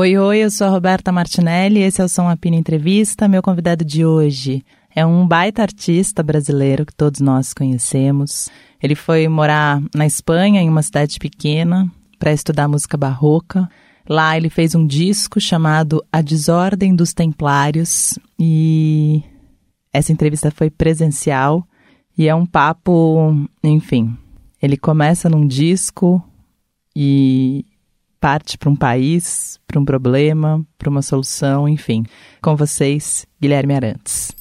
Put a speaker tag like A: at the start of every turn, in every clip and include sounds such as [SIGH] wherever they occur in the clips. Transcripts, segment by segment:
A: Oi, oi, eu sou a Roberta Martinelli, esse é o Som Apina Entrevista. Meu convidado de hoje é um baita artista brasileiro que todos nós conhecemos. Ele foi morar na Espanha, em uma cidade pequena, para estudar música barroca. Lá ele fez um disco chamado A Desordem dos Templários e essa entrevista foi presencial e é um papo, enfim. Ele começa num disco e parte para um país, para um problema, para uma solução, enfim. Com vocês, Guilherme Arantes.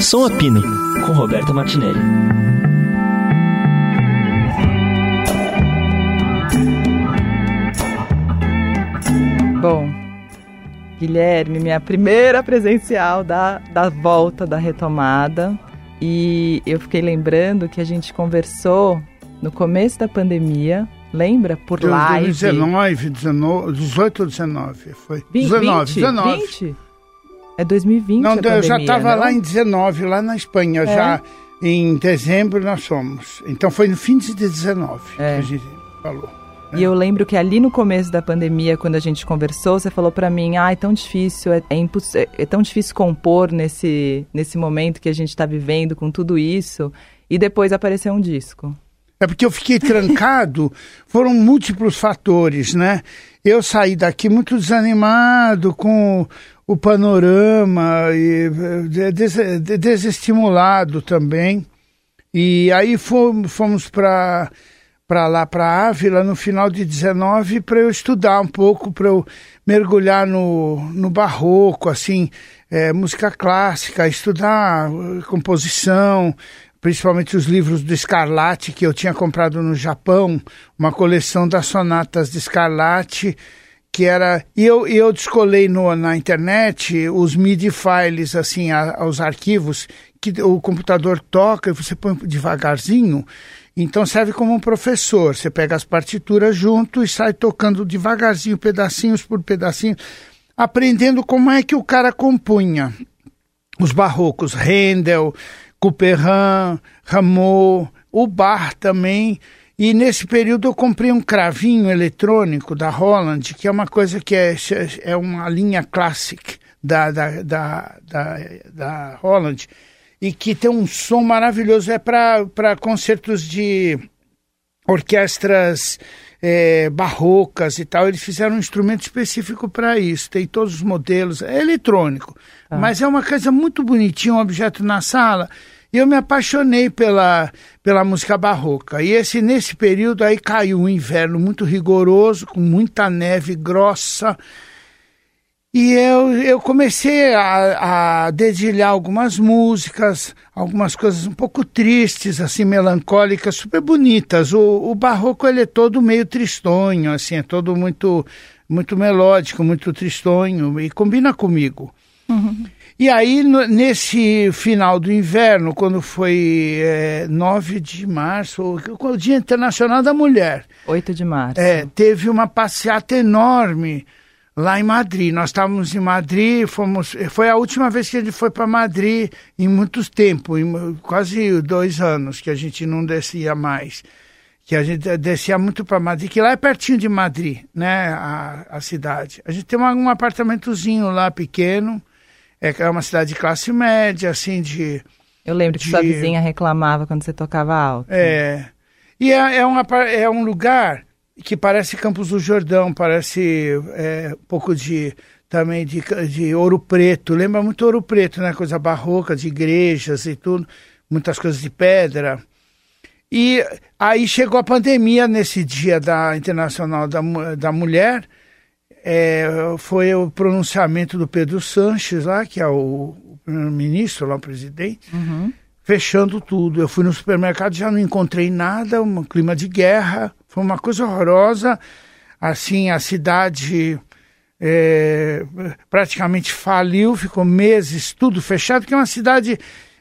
B: Som a Pino, com Roberta Martinelli.
A: Bom, Guilherme, minha primeira presencial da, da volta, da retomada. E eu fiquei lembrando que a gente conversou no começo da pandemia, lembra? Por live.
C: 19, 19, 18 ou 19, foi.
A: 20,
C: 19,
A: 20,
C: 19.
A: 20? É 2020
C: Não,
A: a
C: eu já
A: pandemia,
C: estava lá em 19, lá na Espanha,
A: É?
C: já em dezembro nós fomos. Então foi no fim de 19
A: É.
C: que a gente falou.
A: E eu lembro que ali no começo da pandemia, quando a gente conversou, você falou pra mim, ah, é tão difícil, é, é, é- é tão difícil compor nesse, nesse momento que a gente tá vivendo com tudo isso. E depois apareceu um disco.
C: É porque eu fiquei trancado, foram múltiplos fatores, né? Eu saí daqui muito desanimado com o panorama, e eh, des- de- desestimulado também. E aí fomos, fomos para para lá, para Ávila, no final de 19, para eu estudar um pouco, para eu mergulhar no, no barroco, assim, eh, música clássica, estudar eh, composição, principalmente os livros do Scarlatti, que eu tinha comprado no Japão, uma coleção das sonatas de Scarlatti, que era. E eu, eu descolei no, na internet os MIDI files, assim, a, os arquivos, que o computador toca e você põe devagarzinho. Então serve como um professor. Você pega as partituras junto e sai tocando devagarzinho, pedacinhos por pedacinho, aprendendo como é que o cara compunha os barrocos, Handel, Couperin, Rameau, o Bar também. E nesse período eu comprei um cravinho eletrônico da Holland, que é uma coisa que é, é uma linha classic da, da, da, da, da Holland, e que tem um som maravilhoso. É para concertos de orquestras é, barrocas e tal. Eles fizeram um instrumento específico para isso. Tem todos os modelos. É eletrônico, mas é uma coisa muito bonitinha, um objeto na sala. E eu me apaixonei pela, pela música barroca. E esse nesse período aí caiu um inverno muito rigoroso, com muita neve grossa. E eu, eu comecei a, a dedilhar algumas músicas, algumas coisas um pouco tristes, assim, melancólicas, super bonitas. O, o barroco, ele é todo meio tristonho, assim, é todo muito, muito melódico, muito tristonho, e combina comigo. E aí, no- nesse final do inverno, quando foi é, 9 de março, o, Dia Internacional da Mulher,
A: 8 de março.
C: é, teve uma passeata enorme lá em Madrid. Nós estávamos em Madrid, fomos, foi a última vez que ele foi para Madrid em muitos tempos, em quase dois anos que a gente não descia mais. Que a gente descia muito para Madrid, que lá é pertinho de Madrid, né, a, a cidade. A gente tem uma- um apartamentozinho lá pequeno, é é uma cidade de classe média, assim, de
A: Eu lembro que sua
C: de-
A: vizinha reclamava quando você tocava alto.
C: é. E é, é, uma, é um lugar que parece Campos do Jordão, parece é, um pouco de também de, de ouro preto. Lembra muito ouro preto, né? Coisa barroca, de igrejas e tudo, muitas coisas de pedra. E aí chegou a pandemia nesse dia da Internacional da, da Mulher. É, foi o pronunciamento do Pedro Sanches lá, que é o, o primeiro-ministro, lá o presidente fechando tudo. Eu fui no supermercado, já não encontrei nada, um clima de guerra, foi uma coisa horrorosa. Assim, a cidade é, praticamente faliu, ficou meses tudo fechado, porque é uma cidade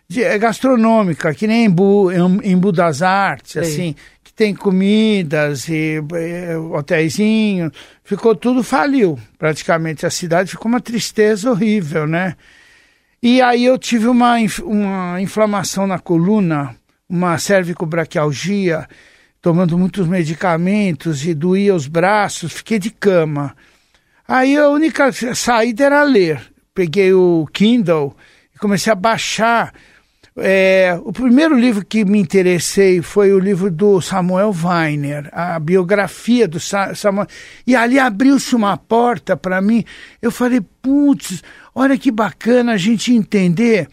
C: de- é gastronômica, que nem Embu, em Embu das Artes,
A: Sei.
C: assim, que tem comidas e é, hotéisinho, ficou tudo faliu, praticamente. A cidade ficou uma tristeza horrível, né? E aí eu tive uma, uma inflamação na coluna, uma cervicobraquialgia, tomando muitos medicamentos e doía os braços, fiquei de cama. Aí a única saída era ler. Peguei o Kindle e comecei a baixar. É, o primeiro livro que me interessei foi o livro do Samuel Weiner, a biografia do Samuel. E ali abriu-se uma porta para mim. Eu falei, putz, olha que bacana a gente entender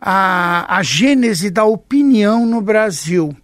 C: a, a gênese da opinião no Brasil.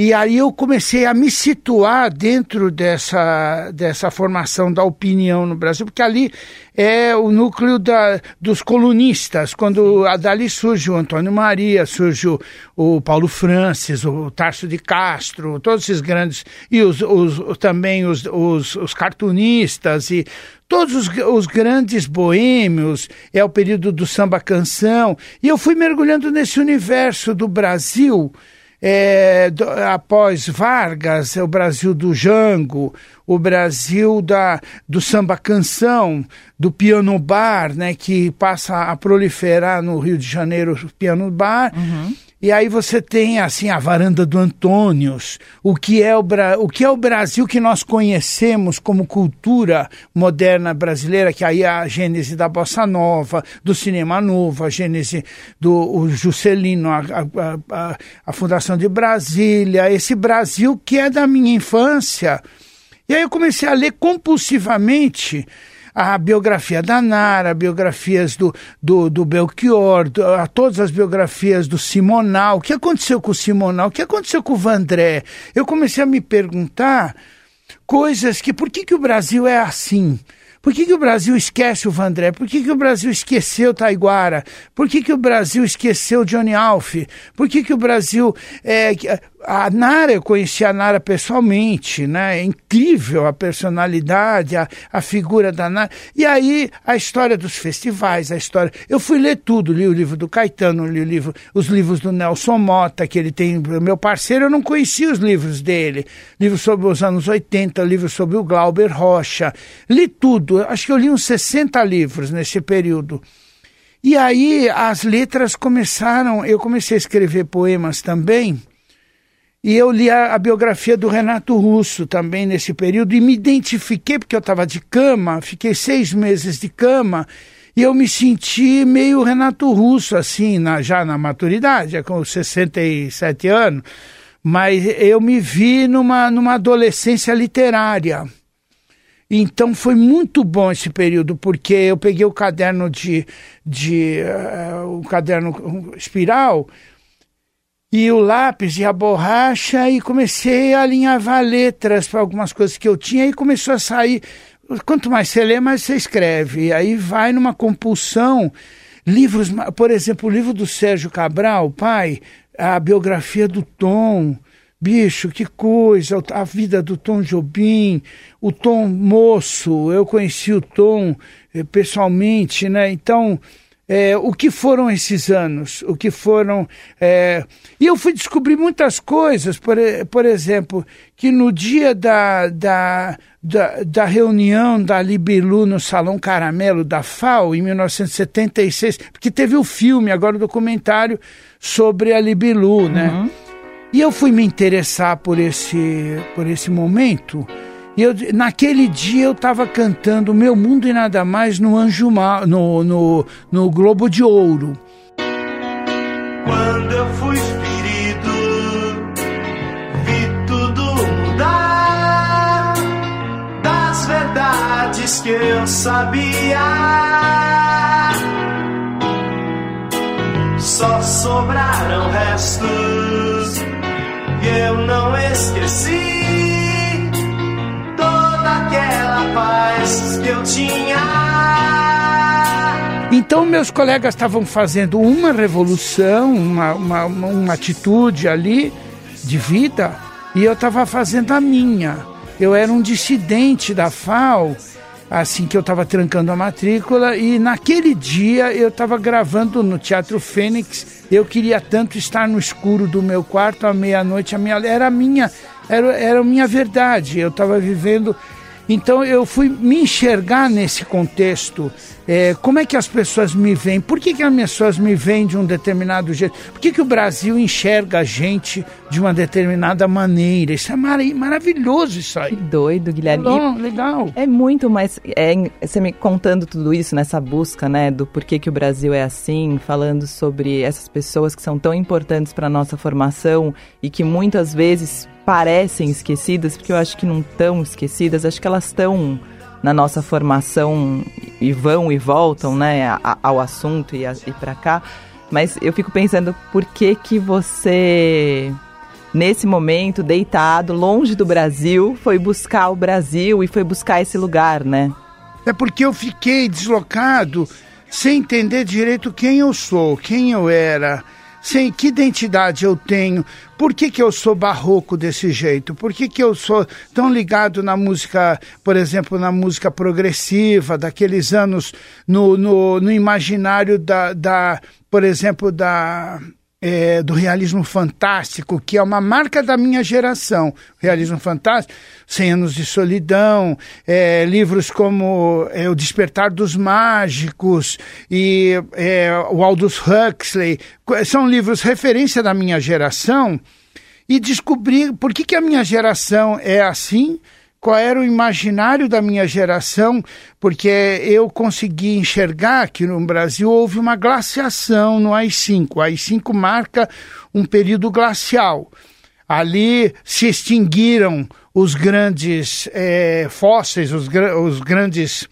C: E aí eu comecei a me situar dentro dessa, dessa formação da opinião no Brasil, porque ali é o núcleo da, dos colunistas, quando dali surge o Antônio Maria, surge o, o Paulo Francis, o Tarso de Castro, todos esses grandes, e os, os, também os, os, os cartunistas e todos os, os, grandes boêmios, é o período do samba canção, e eu fui mergulhando nesse universo do Brasil é, do, após Vargas, é o Brasil do Jango, o Brasil da, do samba canção, do piano bar, né, que passa a proliferar no Rio de Janeiro o piano bar. Uhum. E aí você tem assim a varanda do Antônios, o que é o, o que é o Brasil que nós conhecemos como cultura moderna brasileira, que aí é a gênese da bossa nova, do cinema novo, a gênese do Juscelino, a, a, a, a fundação de Brasília, esse Brasil que é da minha infância. E aí eu comecei a ler compulsivamente a biografia da Nara, biografias do, do, do Belchior, do, a todas as biografias do Simonal. O que aconteceu com o Simonal? O que aconteceu com o Vandré? Eu comecei a me perguntar coisas que, por que, que o Brasil é assim? Por que, que o Brasil esquece o Vandré? Por que, que o Brasil esqueceu Taiguara? Por que, que o Brasil esqueceu Johnny Alf? Por que, que o Brasil. É, a Nara, eu conheci a Nara pessoalmente, né? É incrível a personalidade, a, a figura da Nara. E aí, a história dos festivais, a história. Eu fui ler tudo, li o livro do Caetano, li o livro, os livros do Nelson Mota, que ele tem. Meu parceiro, eu não conhecia os livros dele. Livros sobre os anos 80, livros sobre o Glauber Rocha. Li tudo, acho que eu li uns 60 livros nesse período. E aí as letras começaram, eu comecei a escrever poemas também e eu li a, a, biografia do Renato Russo também nesse período e me identifiquei, porque eu estava de cama, fiquei seis meses de cama, e eu me senti meio Renato Russo, assim, na, já na maturidade, com 67 anos, mas eu me vi numa, numa adolescência literária. Então foi muito bom esse período, porque eu peguei o caderno de, de uh, o caderno espiral, e o lápis e a borracha e comecei a alinhavar letras para algumas coisas que eu tinha e começou a sair. Quanto mais você lê, mais você escreve. E aí vai numa compulsão. Livros, por exemplo, o livro do Sérgio Cabral, pai, a biografia do Tom. Bicho, que coisa, a vida do Tom Jobim, o Tom moço, eu conheci o Tom eh, pessoalmente, né? Então, é, o que foram esses anos, o que foram. É... E eu fui descobrir muitas coisas, por, por exemplo, que no dia da, da, da, da reunião da Libilu no Salão Caramelo da FAO, em 1976, porque teve o filme, agora o documentário, sobre a Libilu, né? uhum. né? E eu fui me interessar por esse, por esse momento. Eu, naquele dia eu estava cantando Meu Mundo e Nada Mais no Anjo Ma, no, no, no Globo de Ouro.
D: Quando eu fui espírito, vi tudo mudar das verdades que eu sabia. Só sobraram restos e eu não esqueci que eu tinha.
C: Então, meus colegas estavam fazendo uma revolução, uma, uma, uma atitude ali de vida, e eu estava fazendo a minha. Eu era um dissidente da FAO, assim que eu estava trancando a matrícula, e naquele dia eu estava gravando no Teatro Fênix. Eu queria tanto estar no escuro do meu quarto à meia-noite, a minha, era a minha, era, era a minha verdade. Eu estava vivendo Então eu fui me enxergar nesse contexto. É, como é que as pessoas me veem? Por que, que as pessoas me veem de um determinado jeito? Por que, que o Brasil enxerga a gente de uma determinada maneira? Isso é mar maravilhoso isso aí.
A: Que doido, Guilherme.
C: Legal, legal.
A: É muito mais. É, você me contando tudo isso nessa busca, né, do porquê que o Brasil é assim, falando sobre essas pessoas que são tão importantes para nossa formação e que muitas vezes parecem esquecidas, porque eu acho que não estão esquecidas, acho que elas estão na nossa formação e vão e voltam, né, ao assunto e, e para cá. Mas eu fico pensando por que que você nesse momento deitado longe do Brasil foi buscar o Brasil e foi buscar esse lugar, né?
C: É porque eu fiquei deslocado sem entender direito quem eu sou, quem eu era sem que identidade eu tenho, por que, que eu sou barroco desse jeito, por que, que eu sou tão ligado na música, por exemplo, na música progressiva, daqueles anos no, no, no imaginário da, da, por exemplo, da é, do realismo fantástico, que é uma marca da minha geração. Realismo fantástico, Cem Anos de Solidão, é, livros como é, O Despertar dos Mágicos e é, o Aldous Huxley, são livros referência da minha geração, e descobrir por que, que a minha geração é assim, qual era o imaginário da minha geração, porque eu consegui enxergar que no Brasil houve uma glaciação no AI-5. O AI-5 marca um período glacial. Ali se extinguiram os grandes é, fósseis, os, os, grandes,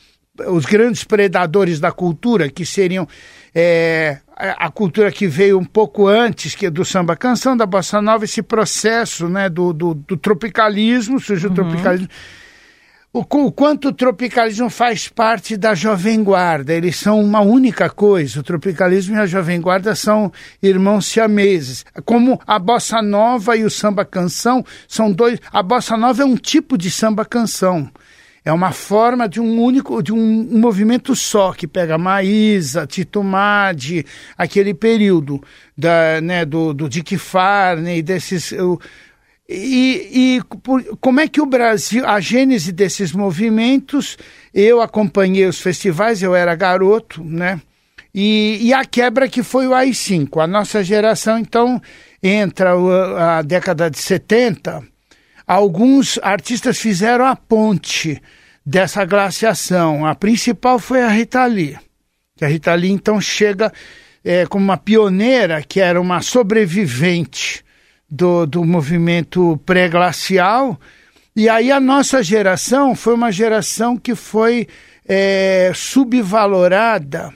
C: os grandes predadores da cultura, que seriam é, a cultura que veio um pouco antes que do samba canção, da bossa nova, esse processo né, do, do, do tropicalismo, surgiu o uhum. tropicalismo. O, o, quanto o tropicalismo faz parte da Jovem Guarda, eles são uma única coisa. O tropicalismo e a Jovem Guarda são irmãos siameses. Como a bossa nova e o samba canção são dois. A bossa nova é um tipo de samba canção. É uma forma de um único, de um, movimento só, que pega Maísa, Tito Madi, aquele período da, né, do, do Dick Farney, desses... Eu, e, e por, como é que o Brasil, a gênese desses movimentos, eu acompanhei os festivais, eu era garoto, né? E, e a quebra que foi o AI-5. A nossa geração, então, entra a década de 70, alguns artistas fizeram a ponte dessa glaciação. A principal foi a Rita Lee. Que a Rita Lee, então, chega é, como uma pioneira, que era uma sobrevivente do, do movimento pré-glacial. E aí a nossa geração foi uma geração que foi é, subvalorada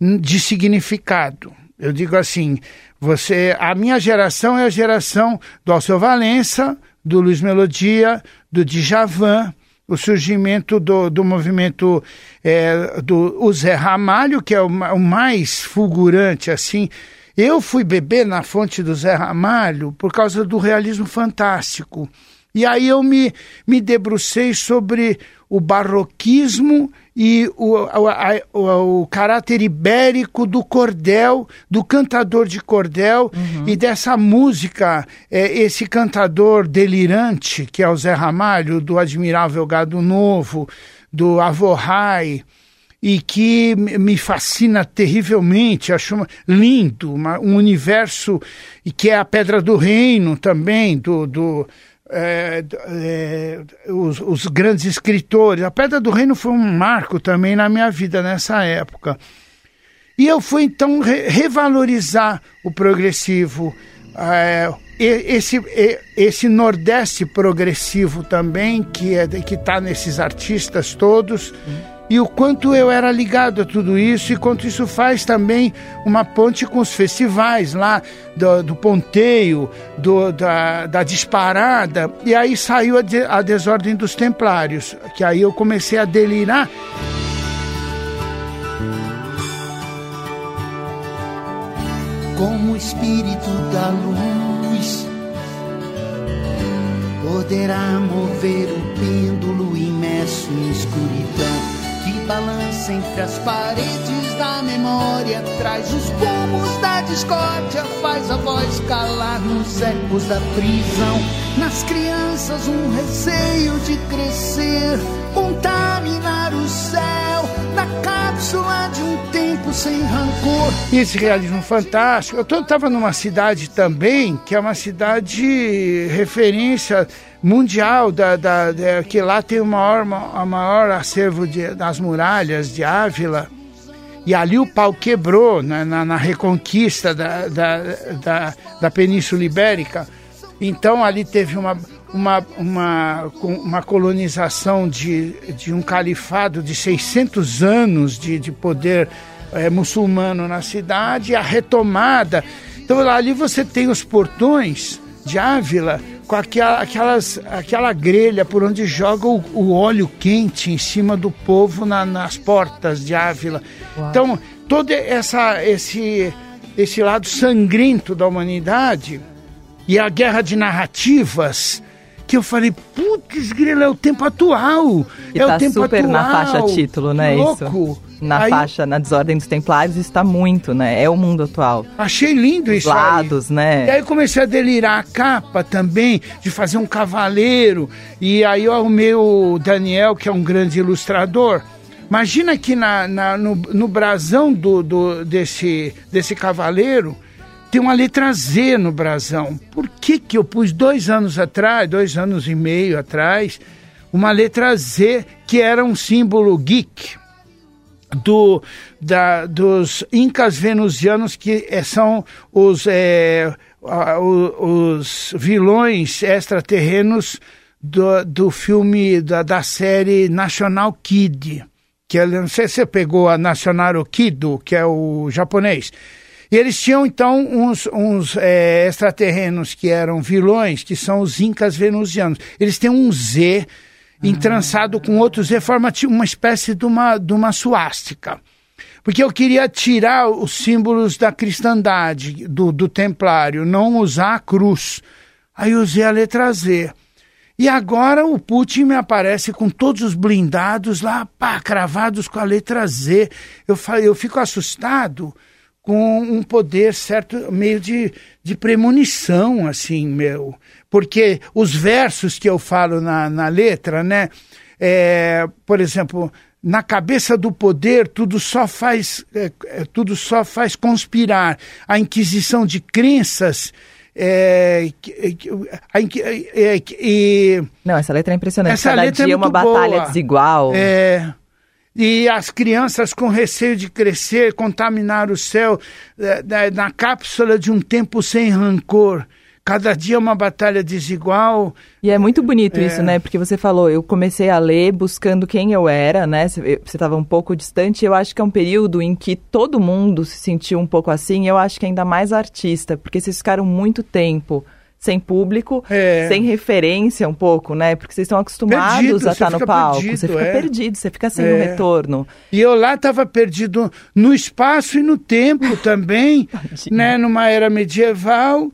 C: de significado. Eu digo assim, você, a minha geração é a geração do Alceu Valença, do Luiz Melodia, do Djavan, o surgimento do, do movimento é, do o Zé Ramalho, que é o, o, mais fulgurante, assim. Eu fui beber na fonte do Zé Ramalho por causa do realismo fantástico. E aí eu me, me debrucei sobre o barroquismo e o, a, o, o, caráter ibérico do cordel, do cantador de cordel uhum. e dessa música, é, esse cantador delirante, que é o Zé Ramalho, do Admirável Gado Novo, do Avorrai, e que me fascina terrivelmente, acho lindo, uma, um universo, e que é a Pedra do Reino também, do, do é, é, os, os, grandes escritores. A Pedra do Reino foi um marco também na minha vida nessa época. E eu fui então re revalorizar o progressivo, é, esse, esse Nordeste progressivo também, que é, está nesses artistas todos. E o quanto eu era ligado a tudo isso e quanto isso faz também uma ponte com os festivais lá do, do ponteio, do, da, da disparada. E aí saiu a, de, a desordem dos templários, que aí eu comecei a delirar.
E: Como o espírito da luz poderá mover o pêndulo imerso em escuridão balança entre as paredes da memória, traz os pomos da discórdia, faz a voz calar nos ecos da prisão. Nas crianças, um receio de crescer contaminar o céu sem rancor.
C: Esse realismo fantástico. Eu estava numa cidade também, que é uma cidade referência mundial, da, da, da que lá tem o maior, a maior acervo de, das muralhas de Ávila. E ali o pau quebrou na, na, na reconquista da, da, da, da Península Ibérica. Então ali teve uma, uma, uma, uma colonização de, de um califado de 600 anos de, de poder é, muçulmano na cidade, a retomada. Então ali você tem os portões de Ávila com aquela, aquelas, aquela grelha por onde joga o, o óleo quente em cima do povo na, nas portas de Ávila. Uau. Então, todo essa, esse, esse lado sangrento da humanidade e a guerra de narrativas que eu falei, putz, grilo, é o tempo atual.
A: E
C: é
A: tá
C: o tempo
A: super
C: atual.
A: na faixa título, né?
C: Louco.
A: Isso. Na
C: Aí,
A: faixa, na desordem dos templários, está muito, né? É o mundo atual.
C: Achei lindo
A: Os
C: isso
A: lados,
C: aí.
A: né?
C: E aí comecei a delirar a capa também, de fazer um cavaleiro. E aí arrumei o Daniel, que é um grande ilustrador. Imagina que na, na no, no brasão do, do, desse, desse cavaleiro tem uma letra Z no brasão. Por que, que eu pus dois anos atrás, dois anos e meio atrás, uma letra Z que era um símbolo geek do, da, dos incas venusianos que é, são os, é, os vilões extraterrenos do, do filme da, da série National Kid que é, não sei se você pegou a National Kido, que é o japonês. E eles tinham então uns, uns é, extraterrenos que eram vilões, que são os incas venusianos. Eles têm um Z entrançado com outro Z, forma uma espécie de uma, de uma suástica. Porque eu queria tirar os símbolos da cristandade, do, do templário, não usar a cruz. Aí usei a letra Z. E agora o Putin me aparece com todos os blindados lá, pá, cravados com a letra Z. Eu, eu fico assustado com um poder certo, meio de, de premonição, assim, meu. Porque os versos que eu falo na, na letra, né? É, por exemplo, na cabeça do poder tudo só faz é, tudo só faz conspirar a inquisição de crenças é, é, é,
A: Não, essa letra é impressionante.
C: Essa
A: Cada
C: letra
A: dia
C: é
A: uma batalha
C: boa.
A: desigual.
C: É, e as crianças com receio de crescer, contaminar o céu é, na cápsula de um tempo sem rancor. Cada dia uma batalha desigual.
A: E é muito bonito
C: É.
A: isso, né? Porque você falou, eu comecei a ler buscando quem eu era, né? Você estava um pouco distante. Eu acho que é um período em que todo mundo se sentiu um pouco assim. Eu acho que ainda mais artista, porque vocês ficaram muito tempo sem público,
C: É.
A: sem referência um pouco, né? Porque vocês estão acostumados
C: Perdido,
A: a estar no
C: fica
A: palco.
C: perdido,
A: você fica
C: é.
A: perdido, você fica sem
C: É.
A: um retorno.
C: E eu lá estava perdido no espaço e no tempo também, [LAUGHS] né? Numa era medieval,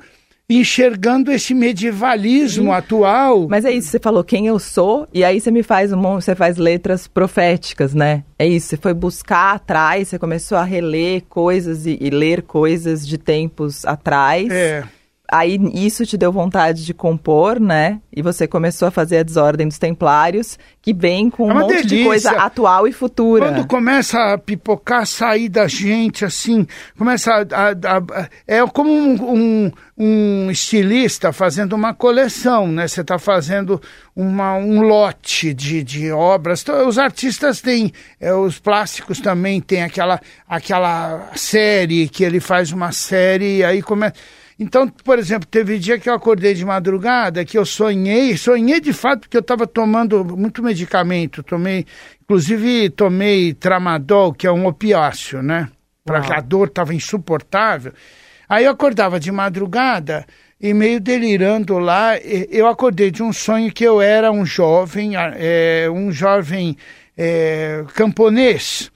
C: enxergando esse medievalismo atual.
A: Mas é isso, você falou quem eu sou, e aí você me faz um monte, você faz letras proféticas, né? É isso, você foi buscar atrás, você começou a reler coisas e, e ler coisas de tempos atrás.
C: É.
A: Aí isso te deu vontade de compor, né? E você começou a fazer a Desordem dos Templários, que vem com
C: É
A: um monte de
C: delícia.
A: coisa atual e futura.
C: Quando começa a pipocar, sair da gente, assim, começa a. a- a- é como um, um- um estilista fazendo uma coleção, né? Você está fazendo uma, um lote de, de obras. Então, os artistas têm, é, os plásticos também têm aquela, aquela série, que ele faz uma série e aí começa. Então, por exemplo, teve dia que eu acordei de madrugada, que eu sonhei, sonhei de fato porque eu estava tomando muito medicamento, tomei, inclusive tomei tramadol, que é um opiáceo, né? Para que a dor estava insuportável. Aí eu acordava de madrugada e meio delirando lá, eu acordei de um sonho que eu era um jovem, é, um jovem é, camponês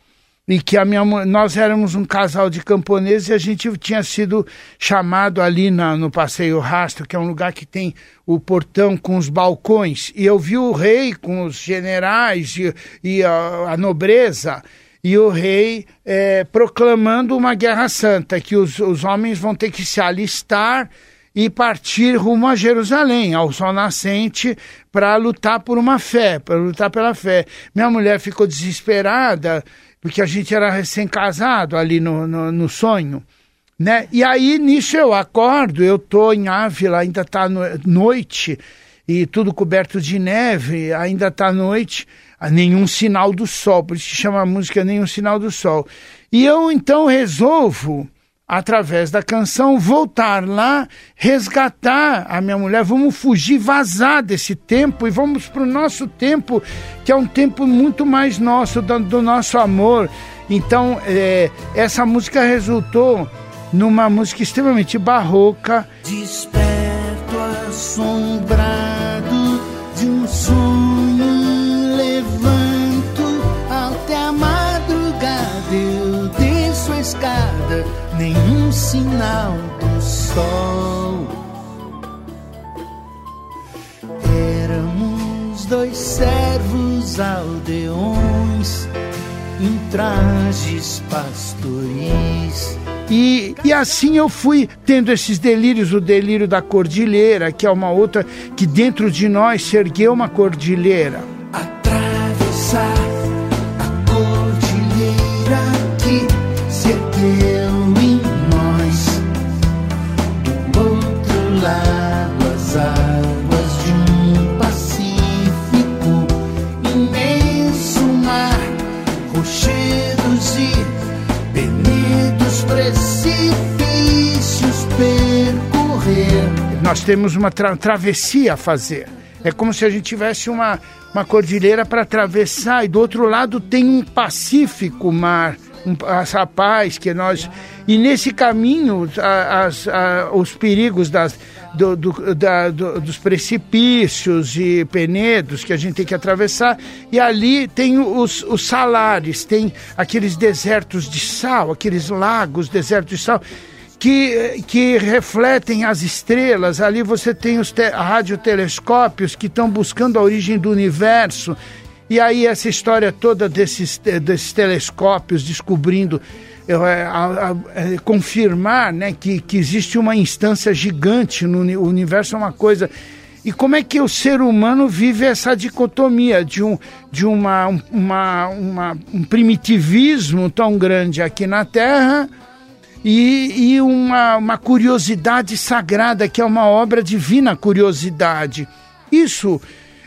C: e que a minha nós éramos um casal de camponeses e a gente tinha sido chamado ali na, no Passeio Rastro, que é um lugar que tem o portão com os balcões, e eu vi o rei com os generais e, e a, a nobreza, e o rei eh, proclamando uma guerra santa, que os, os homens vão ter que se alistar e partir rumo a Jerusalém, ao sol nascente, para lutar por uma fé, para lutar pela fé. Minha mulher ficou desesperada, porque a gente era recém-casado ali no, no, no, sonho. Né? E aí, nisso eu acordo, eu tô em Ávila, ainda tá no, noite, e tudo coberto de neve, ainda tá noite, nenhum sinal do sol, por isso chama a música Nenhum Sinal do Sol. E eu então resolvo através da canção, voltar lá, resgatar a minha mulher, vamos fugir, vazar desse tempo e vamos para o nosso tempo, que é um tempo muito mais nosso, do, do nosso amor. Então, é, essa música resultou numa música extremamente barroca.
E: Desperto assombrado de um sonho, nenhum sinal do sol. Éramos dois servos aldeões em trajes pastoris.
C: E, e assim eu fui tendo esses delírios, o delírio da cordilheira, que é uma outra, que dentro de nós se ergueu uma cordilheira. Nós temos uma tra travessia a fazer. É como se a gente tivesse uma, uma cordilheira para atravessar e do outro lado tem um Pacífico mar um, essa paz que nós e nesse caminho as, os perigos das do, do, da, do, dos precipícios e penedos que a gente tem que atravessar, e ali tem os, os salares, tem aqueles desertos de sal, aqueles lagos, desertos de sal, que, que refletem as estrelas. Ali você tem os te, radiotelescópios que estão buscando a origem do universo. E aí essa história toda desses, desses telescópios descobrindo é, a, a, é, confirmar né, que, que existe uma instância gigante no o universo, é uma coisa. E como é que o ser humano vive essa dicotomia de um, de uma, uma, uma um primitivismo tão grande aqui na Terra e, e uma, uma curiosidade sagrada, que é uma obra divina curiosidade. Isso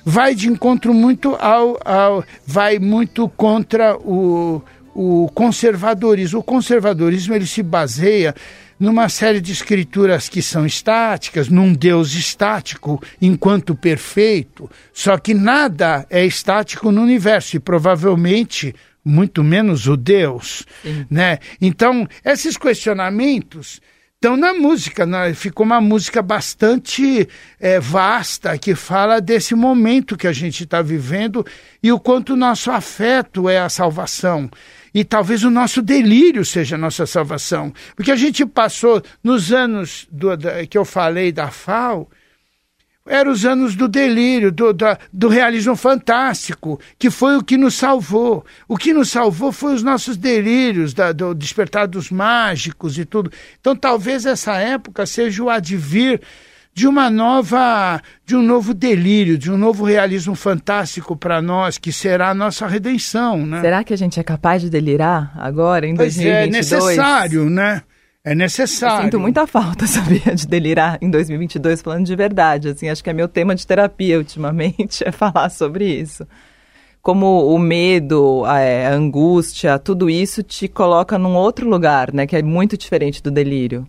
C: vai de encontro muito ao, ao vai muito contra o, o conservadorismo. O conservadorismo ele se baseia numa série de escrituras que são estáticas, num Deus estático enquanto perfeito, só que nada é estático no universo e provavelmente muito menos o Deus, né? Então, esses questionamentos estão na música, né? ficou uma música bastante é, vasta que fala desse momento que a gente está vivendo e o quanto o nosso afeto é a salvação. E talvez o nosso delírio seja a nossa salvação. Porque a gente passou, nos anos do, da, que eu falei da FAO, eram os anos do delírio, do, do, do, realismo fantástico, que foi o que nos salvou. O que nos salvou foi os nossos delírios, da, do despertar dos mágicos e tudo. Então talvez essa época seja o advir de uma nova, de um novo delírio, de um novo realismo fantástico para nós, que será a nossa redenção, né?
A: Será que a gente é capaz de delirar agora, em pois 2022?
C: É necessário, né? É necessário.
A: Eu sinto muita falta, [LAUGHS] sabia, de delirar em 2022, falando de verdade. Assim, acho que é meu tema de terapia ultimamente, [LAUGHS] é falar sobre isso. Como o medo, a, é, a angústia, tudo isso te coloca num outro lugar, né? Que é muito diferente do delírio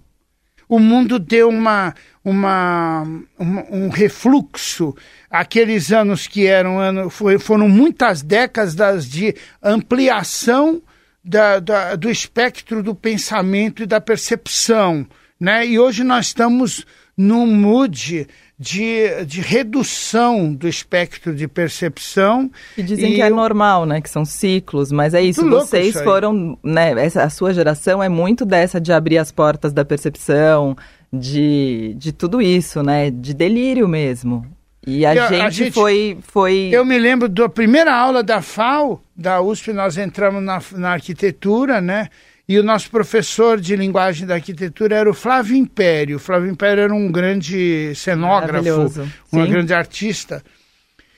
C: o mundo deu uma, uma, um refluxo. Aqueles anos que eram ano, foram muitas décadas de ampliação da, da, do espectro do pensamento e da percepção. Né? E hoje nós estamos num mood de, de redução do espectro de percepção.
A: E dizem e que é normal, né? Que são ciclos, mas é isso. Vocês isso foram, né? Essa, a sua geração é muito dessa de abrir as portas da percepção, de, de tudo isso, né? De delírio mesmo. E a, gente, a gente, foi, foi.
C: Eu me lembro da primeira aula da FAO, da USP, nós entramos na, na arquitetura, né? e o nosso professor de linguagem da arquitetura era o Flávio Império. O Flávio Império era um grande cenógrafo, um grande artista.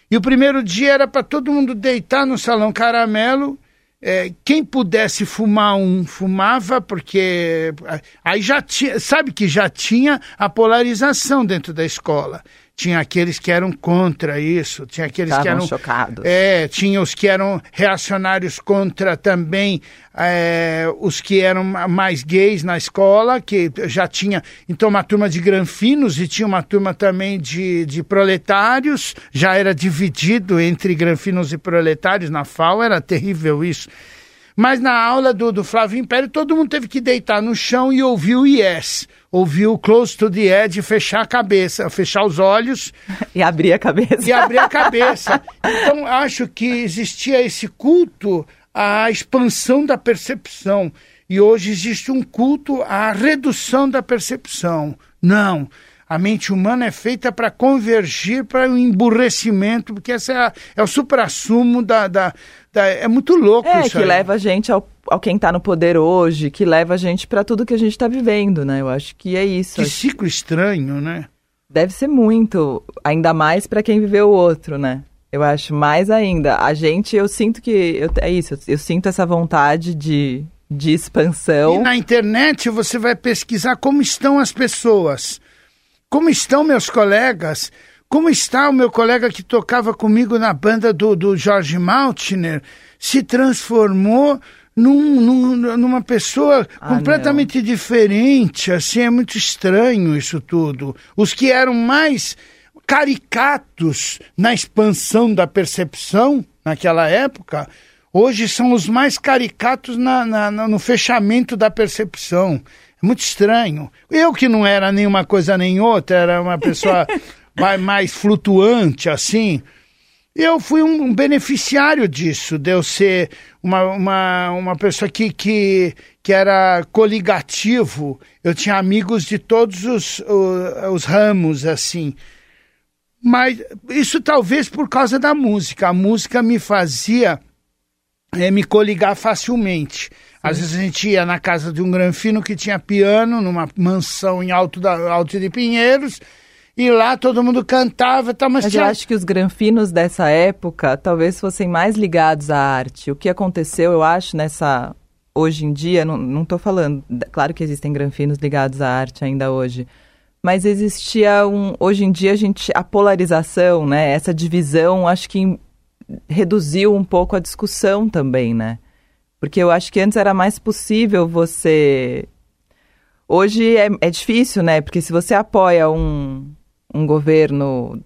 C: E o primeiro dia era para todo mundo deitar no salão caramelo. É, quem pudesse fumar um, fumava, porque aí já tinha, sabe que já tinha a polarização dentro da escola tinha aqueles que eram contra isso, tinha aqueles
A: Estavam
C: que eram
A: chocados.
C: É, tinha os que eram reacionários contra também é, os que eram mais gays na escola, que já tinha então uma turma de granfinos e tinha uma turma também de, de proletários, já era dividido entre granfinos e proletários na FAO, era terrível isso. Mas na aula do, do Flávio Império, todo mundo teve que deitar no chão e ouvir o Yes. Ouvir o Close to the Edge, fechar a cabeça, fechar os olhos. [LAUGHS]
A: E abrir a cabeça.
C: E abrir a cabeça. Então, acho que existia esse culto à expansão da percepção. E hoje existe um culto à redução da percepção. Não. A mente humana é feita para convergir para o emburrecimento, porque esse é, é o supra-sumo da, da, da, É muito louco
A: é,
C: isso.
A: que
C: aí.
A: leva a gente ao, ao quem está no poder hoje, que leva a gente para tudo que a gente está vivendo, né? Eu acho que é isso.
C: Que ciclo estranho, né?
A: Deve ser muito, ainda mais para quem viveu o outro, né? Eu acho mais ainda. A gente, eu sinto que. Eu, é isso, eu, eu sinto essa vontade de, de expansão.
C: E na internet você vai pesquisar como estão as pessoas. Como estão meus colegas? Como está o meu colega que tocava comigo na banda do, do Jorge Maltner? Se transformou num, num, numa pessoa
A: Ah,
C: completamente diferente. Assim, é muito estranho isso tudo. Os que eram mais caricatos na expansão da percepção naquela época, hoje são os mais caricatos na, na, na- no fechamento da percepção. É muito estranho. Eu que não era nenhuma coisa nem outra, era uma pessoa [LAUGHS] mais flutuante assim. Eu fui um, um beneficiário disso, de eu ser uma, uma, uma pessoa que, que, que era coligativo. Eu tinha amigos de todos os, o- os ramos, assim. Mas isso talvez por causa da música. A música me fazia eh, me coligar facilmente. Às vezes a gente ia na casa de um granfino que tinha piano, numa mansão em Alto, da, Alto de Pinheiros, e lá todo mundo cantava, tá, mas,
A: Mas eu
C: tinha...
A: acho que os granfinos dessa época talvez fossem mais ligados à arte. O que aconteceu, eu acho, nessa. Hoje em dia, não, tô falando. Claro que existem granfinos ligados à arte ainda hoje. Mas existia um. Hoje em dia, a gente. A polarização, né? Essa divisão, acho que reduziu um pouco a discussão também, né? Porque eu acho que antes era mais possível você. Hoje é, é difícil, né? Porque se você apoia um, um governo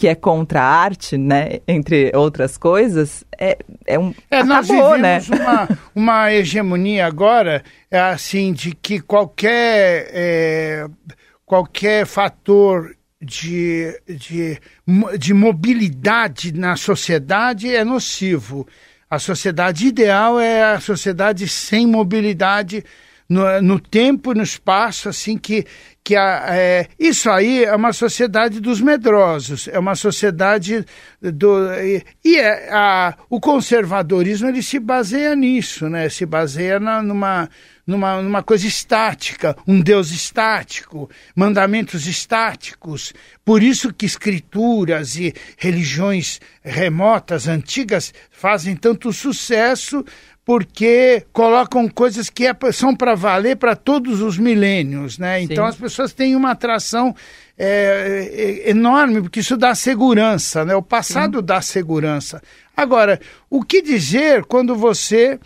A: que é contra a arte, né? Entre outras coisas, é, é um.
C: É, nós
A: acabou, né?
C: vivemos uma, uma hegemonia agora, é assim, de que qualquer, é, qualquer fator de, de, de mobilidade na sociedade é nocivo. A sociedade ideal é a sociedade sem mobilidade no, no tempo e no espaço, assim que, que a, é, isso aí é uma sociedade dos medrosos, é uma sociedade do e, e é, a, o conservadorismo ele se baseia nisso, né? Se baseia na, numa numa, numa coisa estática, um Deus estático, mandamentos estáticos. Por isso que escrituras e religiões remotas, antigas, fazem tanto sucesso, porque colocam coisas que é, são para valer para todos os milênios, né? Então as pessoas têm uma atração é, é, enorme, porque isso dá segurança, né? O passado dá segurança. Agora, o que dizer quando você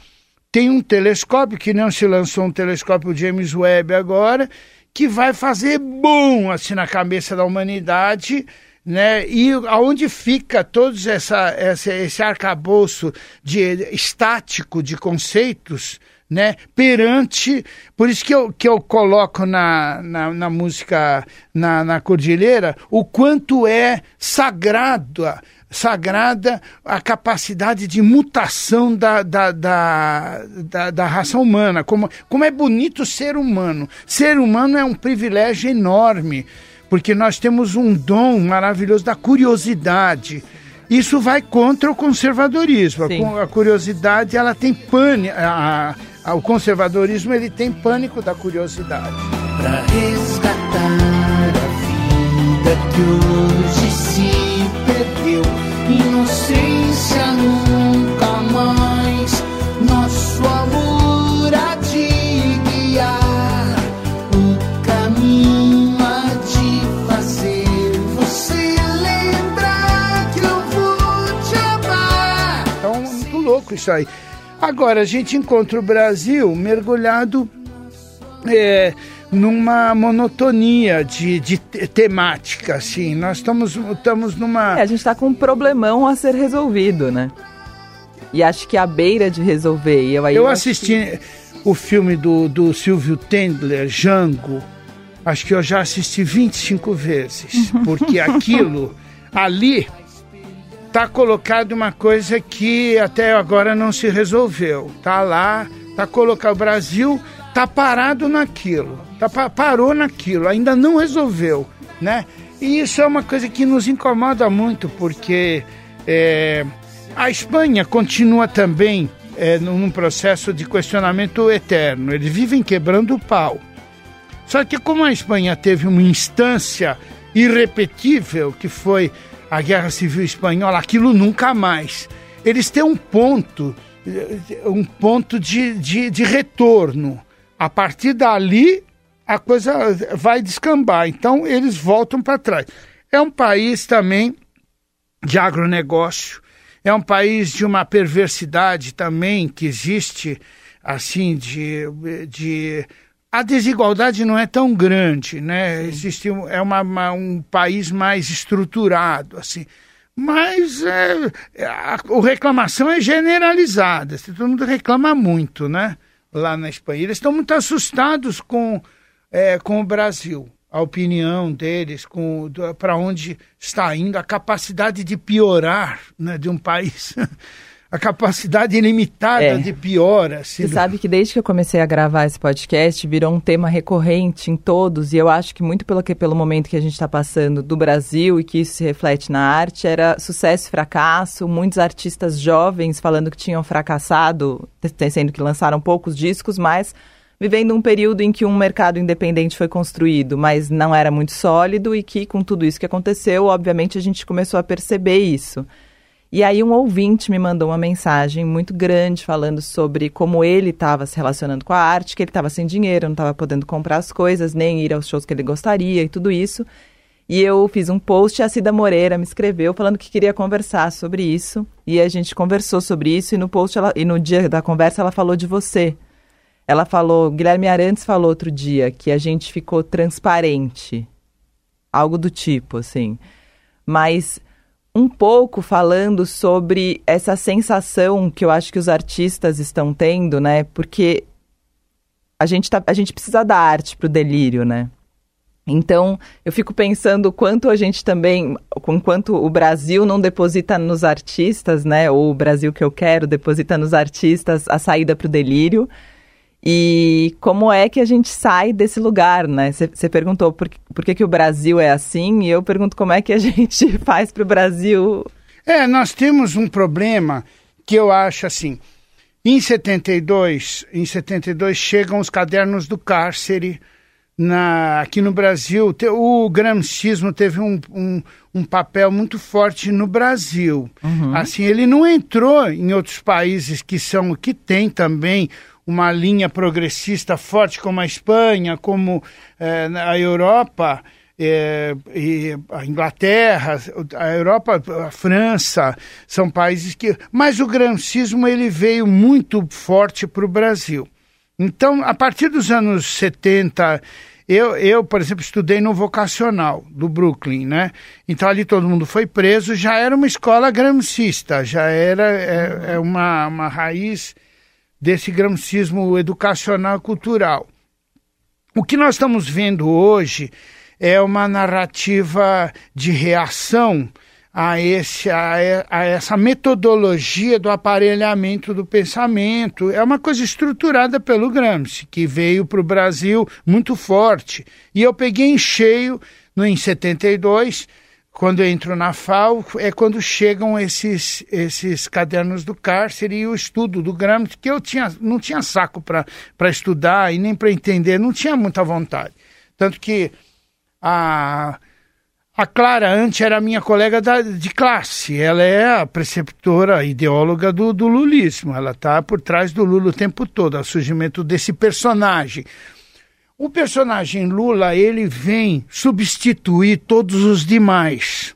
C: tem um telescópio, que não se lançou um telescópio James Webb agora, que vai fazer boom assim na cabeça da humanidade, né? E aonde fica todo essa, essa, esse arcabouço de, estático de conceitos, né? Perante. Por isso que eu, que eu coloco na, na, na música, na, na Cordilheira, o quanto é sagrado sagrada a capacidade de mutação da, da, da, da, da raça humana. Como, como é bonito o ser humano. Ser humano é um privilégio enorme, porque nós temos um dom maravilhoso da curiosidade. Isso vai contra o conservadorismo.
A: Sim.
C: A, a curiosidade ela tem pane. A, O conservadorismo ele tem pânico da curiosidade.
E: Pra a que hoje se perdeu, inocência nunca mais, nosso amor há de guiar o caminho há de fazer você lembrar que eu vou te amar.
C: Então, muito louco isso aí. Agora, a gente encontra o Brasil mergulhado é, numa monotonia de, de te- temática, assim. Nós estamos, estamos numa...
A: É, a gente tá com um problemão a ser resolvido, né? E acho que à beira de resolver. E eu aí
C: Eu
A: acho
C: assisti o filme do, do Silvio Tendler, Django. Acho que eu já assisti 25 vezes. [LAUGHS] Porque aquilo ali tá colocado uma coisa que até agora não se resolveu. Tá lá, tá colocado. O Brasil tá parado naquilo. Tá, pa- parou naquilo, ainda não resolveu, né? E isso é uma coisa que nos incomoda muito, porque é, a Espanha continua também é, num processo de questionamento eterno. Eles vivem quebrando o pau. Só que como a Espanha teve uma instância irrepetível, que foi a Guerra Civil Espanhola, aquilo nunca mais. Eles têm um ponto, eh, um ponto de, de, de retorno. A partir dali, a coisa vai descambar. Então, eles voltam para trás. É um país também de agronegócio. É um país de uma perversidade também que existe, assim, de, de a desigualdade não é tão grande, né? Existe é uma, uma- um país mais estruturado, assim. Mas é, a, a reclamação é generalizada. assim, Todo mundo reclama muito, né? Lá na Espanha. Eles estão muito assustados com, é, com o Brasil. A opinião deles, com para onde está indo, a capacidade de piorar né, de um país. [LAUGHS] a capacidade ilimitada
A: É.
C: de piora. Assim,
A: Você sabe que desde que eu comecei a gravar esse podcast, virou um tema recorrente em todos, e eu acho que muito pelo, que, pelo momento que a gente está passando do Brasil e que isso se reflete na arte, era sucesso e fracasso, muitos artistas jovens falando que tinham fracassado, sendo que lançaram poucos discos, mas vivendo um período em que um mercado independente foi construído, mas não era muito sólido, e que com tudo isso que aconteceu, obviamente a gente começou a perceber isso. E aí um ouvinte me mandou uma mensagem muito grande falando sobre como ele estava se relacionando com a arte, que ele estava sem dinheiro, não estava podendo comprar as coisas, nem ir aos shows que ele gostaria e tudo isso. E eu fiz um post e a Cida Moreira me escreveu falando que queria conversar sobre isso. E a gente conversou sobre isso e no post ela, e no dia da conversa ela falou de você. Ela falou, Guilherme Arantes falou outro dia que a gente ficou transparente. Algo do tipo, assim. Mas um pouco falando sobre essa sensação que eu acho que os artistas estão tendo, né? Porque a gente, tá, a gente precisa da arte para o delírio, né? Então, eu fico pensando quanto a gente também, quanto o Brasil não deposita nos artistas, né? Ou o Brasil que eu quero deposita nos artistas a saída para o delírio. E como é que a gente sai desse lugar, né? Você perguntou por, que- por que, que o Brasil é assim, e eu pergunto como é que a [LAUGHS] gente faz para o Brasil.
C: É, nós temos um problema que eu acho assim. Em 72, em 72 chegam os cadernos do cárcere na, aqui no Brasil. O gramscismo teve um, um, um papel muito forte no Brasil. Assim, ele não entrou em outros países que são que tem também uma linha progressista forte, como a Espanha, como eh, a Europa é, e a Inglaterra, a Europa, a França, são países que. Mas o gramscismo ele veio muito forte para o Brasil. Então, a partir dos anos 70, eu, eu, por exemplo, estudei no vocacional do Brooklyn, né? Então ali todo mundo foi preso, já era uma escola gramscista, já era é, é uma, uma raiz desse gramscismo educacional cultural. O que nós estamos vendo hoje é uma narrativa de reação a, esse, a, a, essa metodologia do aparelhamento do pensamento. É uma coisa estruturada pelo Gramsci, que veio para o Brasil muito forte. E eu peguei em cheio, no, em 72, quando eu entro na FAO, é quando chegam esses, esses cadernos do cárcere e o estudo do Gramsci, que eu tinha, não tinha saco para estudar e nem para entender, não tinha muita vontade. Tanto que a, a Clara antes era minha colega da, de classe, ela é a preceptora, ideóloga do, do lulismo, ela está por trás do Lula o tempo todo, o surgimento desse personagem. O personagem Lula, ele vem substituir todos os demais.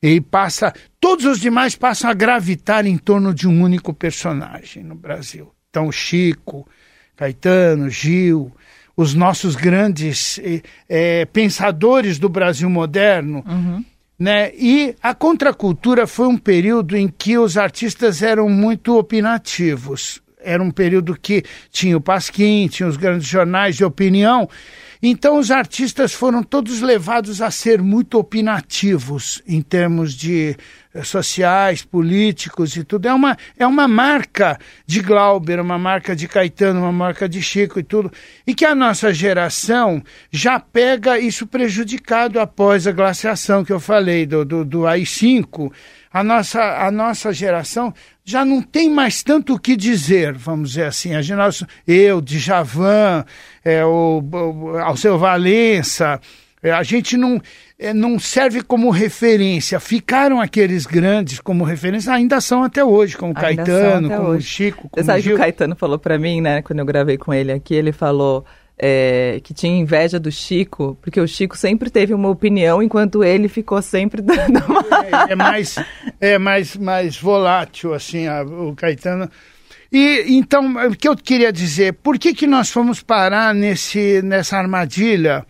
C: Ele passa, todos os demais passam a gravitar em torno de um único personagem no Brasil. Então, Chico, Caetano, Gil, os nossos grandes é, pensadores do Brasil moderno. Uhum. Né? E a contracultura foi um período em que os artistas eram muito opinativos era um período que tinha o Pasquim, tinha os grandes jornais de opinião. Então os artistas foram todos levados a ser muito opinativos em termos de eh, sociais, políticos e tudo. É uma, é uma marca de Glauber, uma marca de Caetano, uma marca de Chico e tudo. E que a nossa geração já pega isso prejudicado após a glaciação que eu falei do, do, do AI-5 a nossa, a nossa geração já não tem mais tanto o que dizer, vamos dizer assim. A geração, eu, Djavan, é, o, o Alceu Valença, é, a gente não, é, não serve como referência. Ficaram aqueles grandes como referência, ainda são até hoje, como ainda Caetano, como hoje. Chico, como
A: Você sabe
C: Gil.
A: que o Caetano falou para mim, né, quando eu gravei com ele aqui, ele falou é, que tinha inveja do Chico, porque o Chico sempre teve uma opinião, enquanto ele ficou sempre [LAUGHS] dando uma...
C: é, é, mais, é mais, mais volátil, assim, a, o Caetano. E então, o que eu queria dizer, por que, que nós fomos parar nesse, nessa armadilha?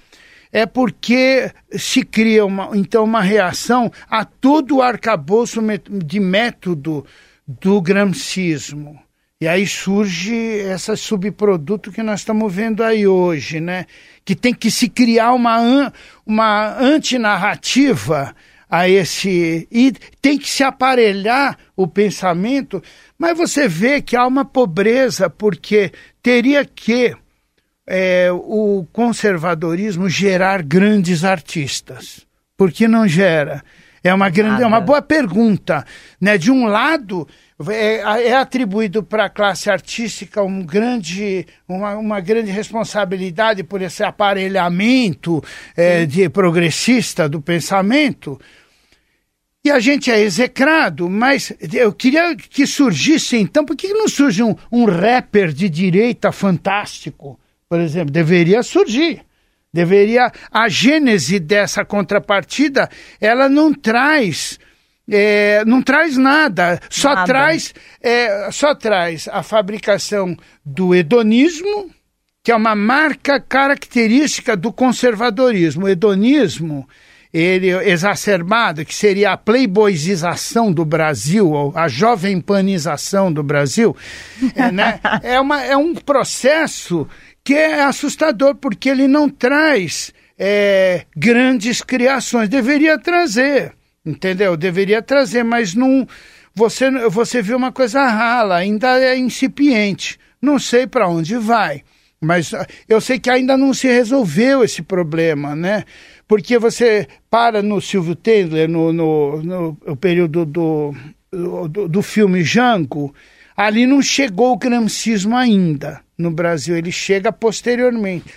C: É porque se cria uma, então uma reação a todo o arcabouço de método do gramscismo. E aí surge esse subproduto que nós estamos vendo aí hoje, né? Que tem que se criar uma, uma antinarrativa a esse. E tem que se aparelhar o pensamento, mas você vê que há uma pobreza, porque teria que é, o conservadorismo gerar grandes artistas. Por que não gera? É uma, grande, é uma boa pergunta. Né? De um lado é, é atribuído para a classe artística um grande, uma, uma grande responsabilidade por esse aparelhamento é, de progressista do pensamento. E a gente é execrado, mas eu queria que surgisse então, por que não surge um, um rapper de direita fantástico, por exemplo? Deveria surgir. Deveria. A gênese dessa contrapartida, ela não traz é, não traz nada, só nada. traz é, só traz a fabricação do hedonismo, que é uma marca característica do conservadorismo. O hedonismo, ele exacerbado, que seria a playboyização do Brasil, a jovem panização do Brasil, é, né? [LAUGHS] é, uma, é um processo que é assustador, porque ele não traz é, grandes criações, deveria trazer entendeu? Deveria trazer, mas não. Você, você vê uma coisa rala, ainda é incipiente. Não sei para onde vai, mas eu sei que ainda não se resolveu esse problema, né? Porque você para no Silvio Taylor, no, no, no período do, do, do filme Jango, ali não chegou o gramscismo ainda no Brasil, ele chega posteriormente.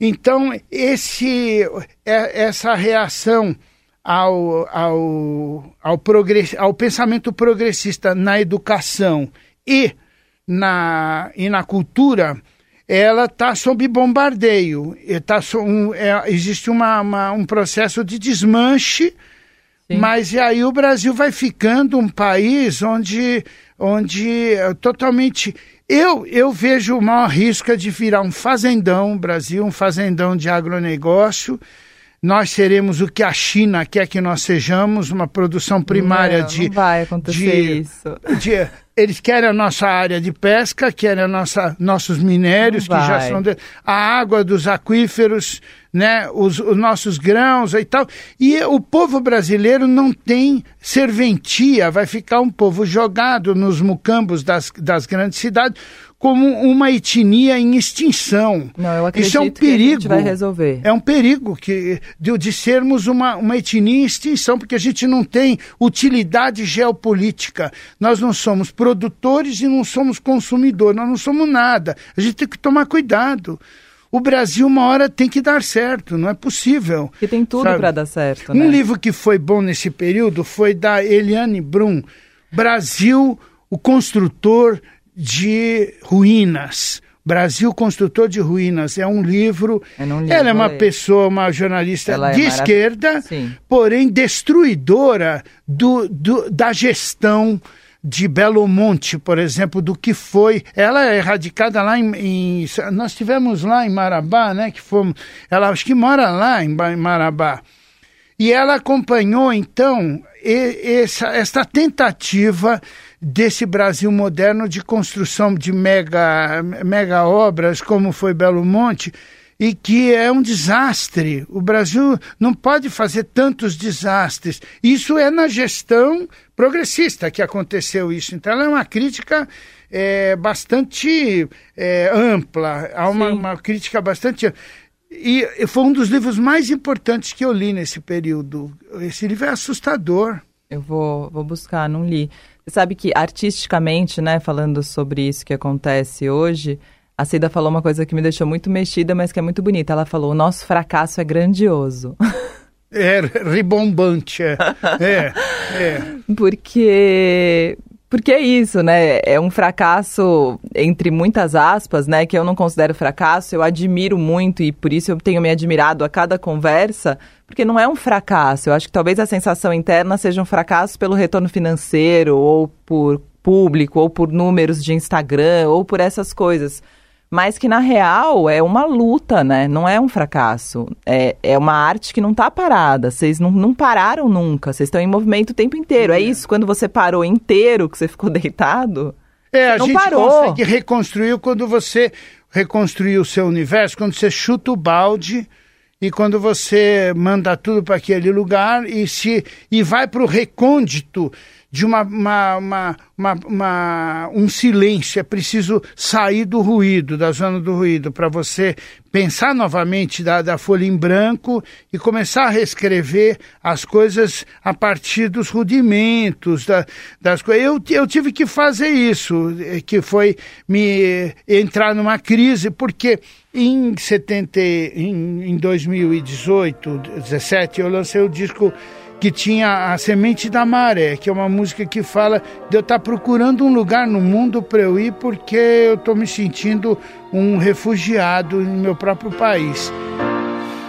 C: Então, esse, é, essa reação ao, ao, ao, progress, ao pensamento progressista na educação e na, e na cultura, ela está sob bombardeio. Tá so, um, é, existe uma, uma, um processo de desmanche, Sim. mas e aí o Brasil vai ficando um país onde, onde é totalmente. Eu, eu vejo o maior risco é de virar um fazendão, Brasil, um fazendão de agronegócio nós seremos o que a China quer que nós sejamos, uma produção primária
A: não,
C: de.
A: Não vai acontecer
C: de,
A: isso.
C: De eles querem a nossa área de pesca, querem a nossa, nossos minérios, que já são de, a água dos aquíferos, né, os, os, nossos grãos e tal. E o povo brasileiro não tem serventia, vai ficar um povo jogado nos mucambos das, das grandes cidades como uma etnia em extinção.
A: Não, eu acredito Isso é um perigo. que a gente vai resolver.
C: É um perigo que, de, de sermos uma, uma etnia em extinção, porque a gente não tem utilidade geopolítica. Nós não somos produtores e não somos consumidores, nós não somos nada. A gente tem que tomar cuidado. O Brasil, uma hora, tem que dar certo, não é possível.
A: E tem tudo para dar certo.
C: Né? Um livro que foi bom nesse período foi da Eliane Brum, Brasil, o construtor de ruínas. Brasil Construtor de Ruínas é um livro. ela é uma pessoa, uma jornalista ela é de é esquerda, Sim. porém destruidora do, do, da gestão de Belo Monte, por exemplo, do que foi. Ela é radicada lá em, em, Nós tivemos lá em Marabá, né? Que fomos. Ela acho que mora lá em, Marabá. E ela acompanhou, então, essa, essa tentativa desse Brasil moderno de construção de mega, mega obras, como foi Belo Monte, e que é um desastre. O Brasil não pode fazer tantos desastres. Isso é na gestão progressista que aconteceu isso. Então, ela é uma crítica é, bastante é, ampla, há uma, uma crítica bastante e foi um dos livros mais importantes que eu li nesse período. Esse livro é assustador.
A: Eu vou, vou buscar, não li. Você sabe que artisticamente, né, falando sobre isso que acontece hoje, a Cida falou uma coisa que me deixou muito mexida, mas que é muito bonita. Ela falou: o nosso fracasso é grandioso.
C: É, ribombante, é. [LAUGHS] é, é.
A: Porque porque é isso, né? É um fracasso, entre muitas aspas, né? Que eu não considero fracasso, eu admiro muito e por isso eu tenho me admirado a cada conversa, porque não é um fracasso. Eu acho que talvez a sensação interna seja um fracasso pelo retorno financeiro, ou por público, ou por números de Instagram, ou por essas coisas mas que na real é uma luta, né? Não é um fracasso. É, é uma arte que não está parada. Vocês não, não pararam nunca. Vocês estão em movimento o tempo inteiro. É. é isso, quando você parou inteiro, que você ficou [LAUGHS] deitado.
C: É,
A: a
C: gente
A: parou.
C: consegue reconstruir quando você reconstruir o seu universo, quando você chuta o balde e quando você manda tudo para aquele lugar e se e vai para o recôndito de uma, uma, uma, um silêncio, é preciso sair do ruído, da zona do ruído, para você pensar novamente da, da folha em branco e começar a reescrever as coisas a partir dos rudimentos, da, das coisas. Eu, eu tive que fazer isso, eh, que foi me entrar numa crise, porque em, 70, em, em 2018, 17, eu lancei o disco que tinha a Semente da Maré, que é uma música que fala de eu estar procurando um lugar no mundo para eu ir porque eu estou me sentindo um refugiado em meu próprio país.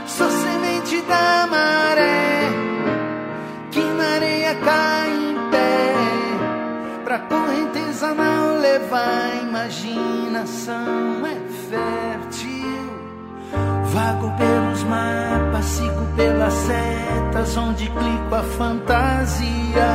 E: Sou semente da maré, que na areia cai em pé, pra correnteza não levar imaginação é fértil. Vago pelos mapas, sigo pelas setas, onde clico a fantasia.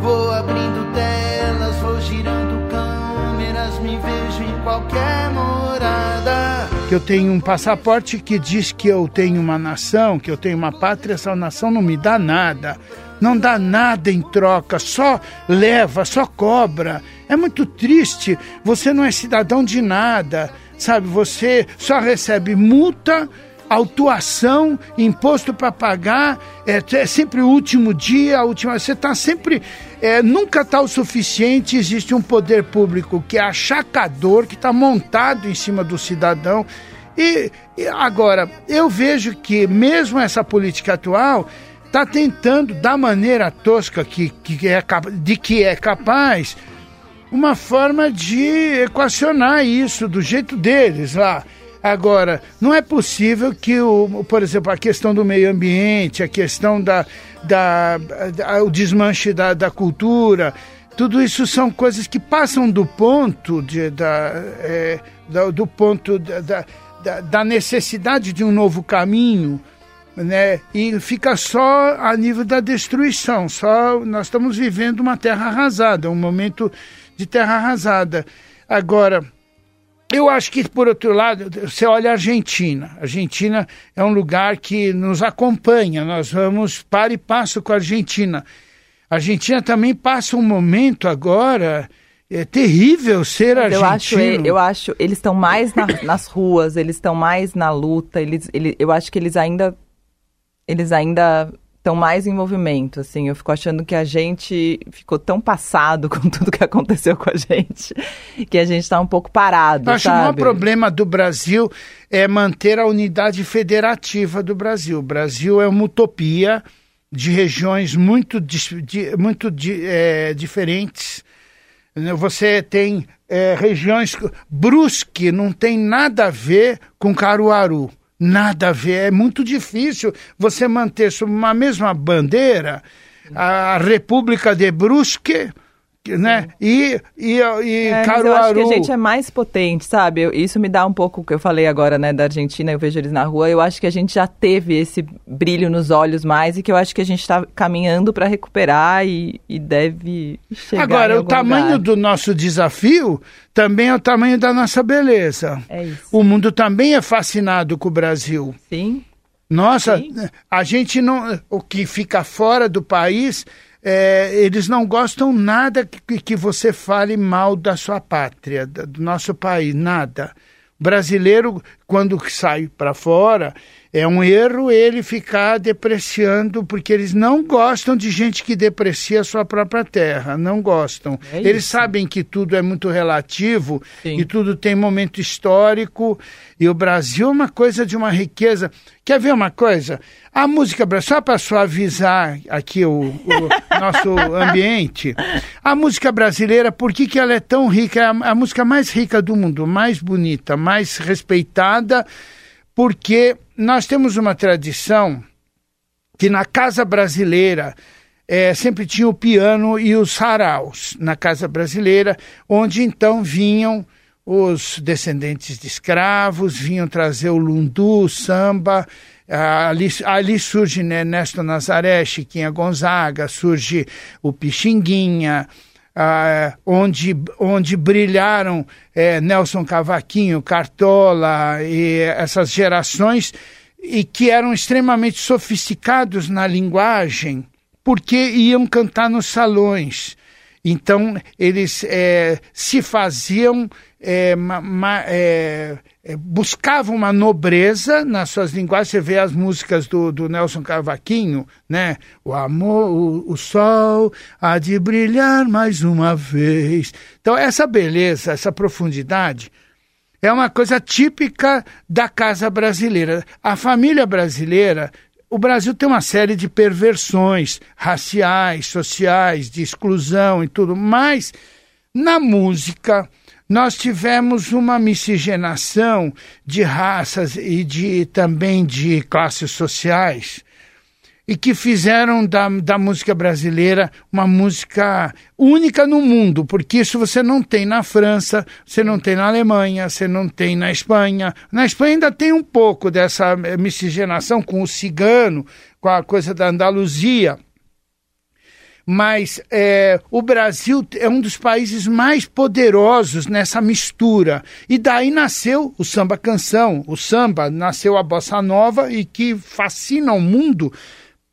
E: Vou abrindo telas, vou girando câmeras, me vejo em qualquer morada.
C: Que eu tenho um passaporte que diz que eu tenho uma nação, que eu tenho uma pátria, essa nação não me dá nada não dá nada em troca, só leva, só cobra. É muito triste, você não é cidadão de nada sabe? Você só recebe multa, autuação, imposto para pagar, é, é, sempre o último dia, a última. Você está sempre. É, nunca está o suficiente. Existe um poder público que é achacador, que está montado em cima do cidadão. E, e agora, eu vejo que mesmo essa política atual está tentando, da maneira tosca que, que é, de que é capaz, uma forma de equacionar isso do jeito deles lá. Agora, não é possível que, o, por exemplo, a questão do meio ambiente, a questão da, da, da o desmanche da, da cultura, tudo isso são coisas que passam do ponto de, da, é, da do ponto da, da, da necessidade de um novo caminho né? E fica só a nível da destruição. Só nós estamos vivendo uma terra arrasada, um momento de terra arrasada. Agora, eu acho que, por outro lado, você olha a Argentina. A Argentina é um lugar que nos acompanha, nós vamos para e passo com a Argentina. A Argentina também passa um momento agora. É terrível ser
A: eu
C: argentino.
A: acho, eu acho, eles estão mais na- [COUGHS] nas ruas, eles estão mais na luta, eles, ele, eu acho que eles ainda, eles ainda estão mais em movimento, assim. Eu fico achando que a gente ficou tão passado [LAUGHS] com tudo que aconteceu com a gente, que a gente está um pouco parado,
C: Eu acho que o maior
A: sabe?
C: problema do Brasil é manter a unidade federativa do Brasil. O Brasil é uma utopia de regiões muito, muito eh, diferentes. Você tem eh, regiões. Brusque não tem nada a ver com Caruaru. Nada a ver. É muito difícil você manter sob uma mesma bandeira a República de Brusque. Né? E, e, e
A: É,
C: Caruaru.
A: eu acho que a gente é mais potente, sabe? Eu- isso me dá um pouco o que eu falei agora, né, da Argentina, eu vejo eles na rua. Eu acho que a gente já teve esse brilho nos olhos mais e que eu acho que a gente está caminhando para recuperar e, e deve chegar.
C: Agora, o tamanho
A: lugar.
C: do nosso desafio também é o tamanho da nossa beleza.
A: É isso.
C: O mundo também é fascinado com o Brasil.
A: Sim.
C: Nossa,
A: Sim.
C: a gente não. O que fica fora do país, é, eles não gostam nada que, que você fale mal da sua pátria, do nosso país, nada. O brasileiro, quando sai para fora, é um erro ele ficar depreciando, porque eles não gostam de gente que deprecia a sua própria terra, não gostam.
A: É
C: eles sabem que tudo é muito relativo
A: Sim.
C: e tudo tem momento histórico e o Brasil é uma coisa de uma riqueza. Quer ver uma coisa? A música brasileira, só para suavizar aqui o, o [LAUGHS] nosso ambiente, a música brasileira, por que, que ela é tão rica? É a, a música mais rica do mundo, mais bonita, mais respeitada, porque nós temos uma tradição que na casa brasileira eh, sempre tinha o piano e os saraus na casa brasileira, onde então vinham os descendentes de escravos, vinham trazer o lundu, o samba. ali, ali surge né, Ernesto Nazaré, Chiquinha Gonzaga, surge o Pixinguinha, ah, onde, onde brilharam eh, Nelson Cavaquinho, Cartola e essas gerações e que eram extremamente sofisticados na linguagem, porque iam cantar nos salões. Então, eles eh, se faziam, eh, ma- ma- eh, eh, buscavam uma nobreza nas suas linguagens. Você vê as músicas do, do Nelson Cavaquinho, né? O amor, o, o sol há de brilhar mais uma vez. Então, essa beleza, essa profundidade, é uma coisa típica da casa brasileira. A família brasileira, o Brasil tem uma série de perversões raciais, sociais, de exclusão e tudo, mas na música nós tivemos uma miscigenação de raças e de também de classes sociais e que fizeram da, da música brasileira uma música única no mundo, porque isso você não tem na França, você não tem na Alemanha, você não tem na Espanha. Na Espanha ainda tem um pouco dessa miscigenação com o cigano, com a coisa da Andaluzia. Mas eh, o Brasil é um dos países mais poderosos nessa mistura. E daí nasceu o samba canção, o samba, nasceu a bossa nova e que fascina o mundo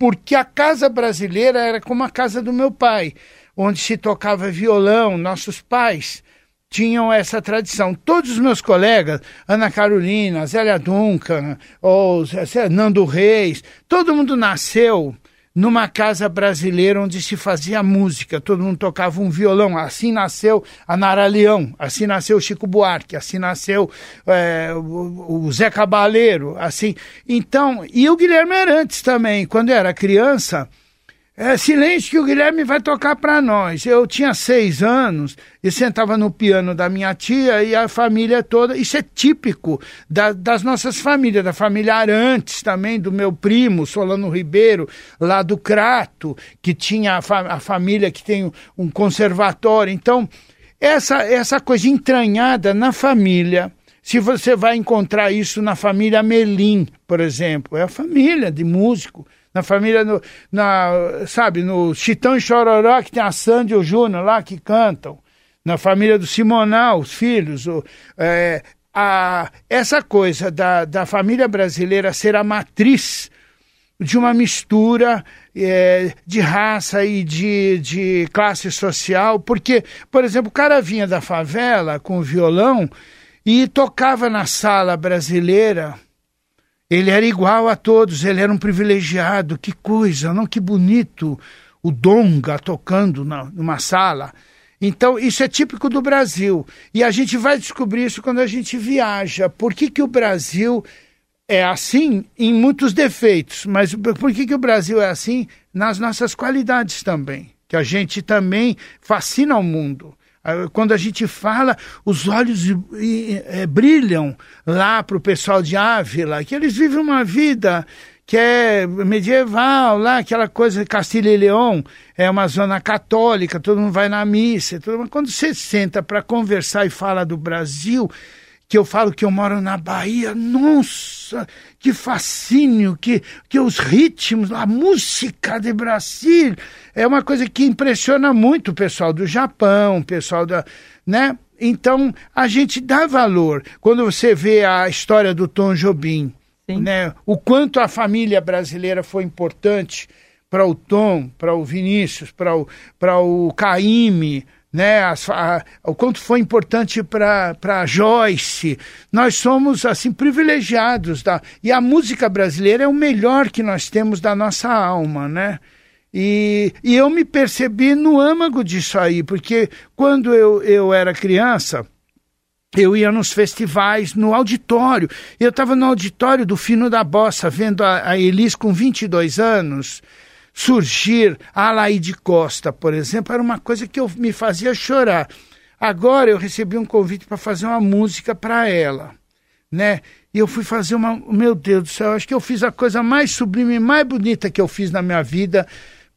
C: porque a casa brasileira era como a casa do meu pai, onde se tocava violão, nossos pais tinham essa tradição. Todos os meus colegas, Ana Carolina, Zélia Duncan, ou Nando Reis, todo mundo nasceu numa casa brasileira onde se fazia música, todo mundo tocava um violão. Assim nasceu a Nara Leão, assim nasceu Chico Buarque, assim nasceu é, o, o Zé Cabaleiro, assim. Então, e o Guilherme Arantes também, quando era criança, é, silêncio que o Guilherme vai tocar para nós. Eu tinha seis anos e sentava no piano da minha tia e a família toda. Isso é típico da- das nossas famílias, da família Arantes também, do meu primo Solano Ribeiro, lá do Crato, que tinha a, fa- a família que tem um conservatório. Então, essa, essa coisa entranhada na família Se você vai encontrar isso na família Melim, por exemplo, é a família de músico. Na família, no, na, sabe, no Chitão e Chororó, que tem a Sandy e o Júnior lá que cantam. Na família do Simonal, os filhos. O, é, a, essa coisa da, da família brasileira ser a matriz de uma mistura é, de raça e de, de classe social, porque, por exemplo, o cara vinha da favela com o violão e tocava na sala brasileira. Ele era igual a todos, ele era um privilegiado. Que coisa, não que bonito o donga tocando na, numa sala. Então, isso é típico do Brasil. E a gente vai descobrir isso quando a gente viaja. Por que, que o Brasil é assim em muitos defeitos, mas por que, que o Brasil é assim nas nossas qualidades também? Que a gente também fascina o mundo. Ah, quando a gente fala, os olhos é, brilham lá para o pessoal de Ávila, que eles vivem uma vida que é medieval, lá, aquela coisa, Castilha e Leão, é uma zona católica, todo mundo vai na missa. Quando você senta para conversar e fala do Brasil, que eu falo que eu moro na Bahia, nossa, que fascínio, que, que os ritmos, a música de Brasil, é uma coisa que impressiona muito o pessoal do Japão, o pessoal da, né? Então, a gente dá valor. Quando você vê a história do Tom Jobim, Sim. né? O quanto a família brasileira foi importante para o Tom, para o Vinícius, para o, para o Caíme, né, as, a, o quanto foi importante para Joyce. Nós somos assim privilegiados da, e a música brasileira é o melhor que nós temos da nossa alma, né? E, e eu me percebi no âmago disso aí, porque quando eu, eu era criança, eu ia nos festivais, no auditório. Eu estava no auditório do Fino da Bossa, vendo a, a Elis com 22 anos surgir a Alaide Costa, por exemplo, era uma coisa que eu, me fazia chorar. Agora eu recebi um convite para fazer uma música para ela, né? E eu fui fazer uma. Meu Deus do céu, acho que eu fiz a coisa mais sublime, mais bonita que eu fiz na minha vida,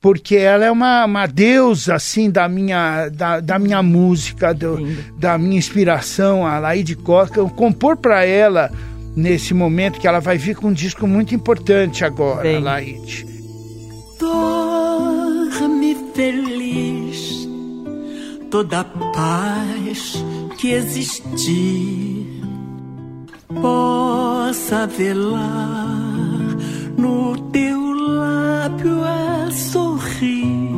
C: porque ela é uma, uma deusa, assim, da minha, da, da minha música, do, da minha inspiração, a Laide Costa. Eu compor para ela nesse momento que ela vai vir com um disco muito importante agora, Bem. Laide.
F: Dorme feliz, toda paz que existir possa velar no teu lábio a sorrir.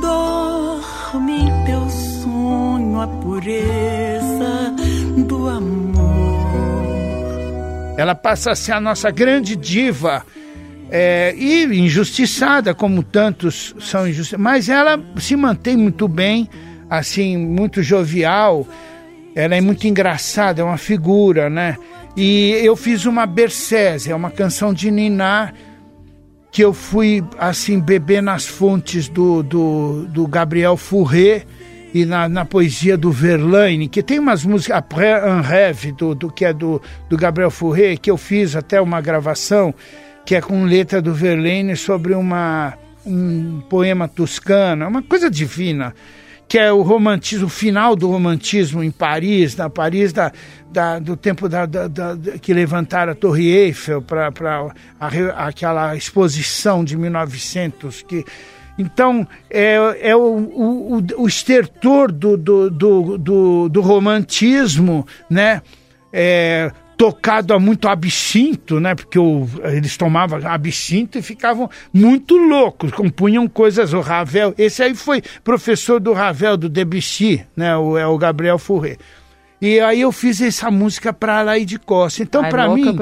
F: Dorme em teu sonho a pureza do amor.
C: Ela passa a ser a nossa grande diva é, e injustiçada, como tantos são injustiçados, mas ela se mantém muito bem, assim, muito jovial, ela é muito engraçada, é uma figura, né? E eu fiz uma Bercese, é uma canção de Niná, que eu fui, assim, beber nas fontes do, do, do Gabriel Fourré e na, na, poesia do Verlaine, que tem umas músicas, Après un rêve, do, do, que é do, do Gabriel Fourré, que eu fiz até uma gravação, que é com letra do Verlaine sobre uma, um poema toscano, uma coisa divina, que é o romantismo, o final do romantismo em Paris, na Paris da, da do tempo da, da, da, que levantaram a Torre Eiffel para aquela exposição de 1900 que então, é, é o, o, o estertor do, do, do, do, romantismo, né? Tocado a muito absinto, né? Porque o, eles tomavam absinto e ficavam muito loucos, compunham coisas. O Ravel, esse aí foi professor do Ravel, do Debussy, né? O, é o Gabriel Fourré. E aí eu fiz essa música para Laide Costa. Então, para mim,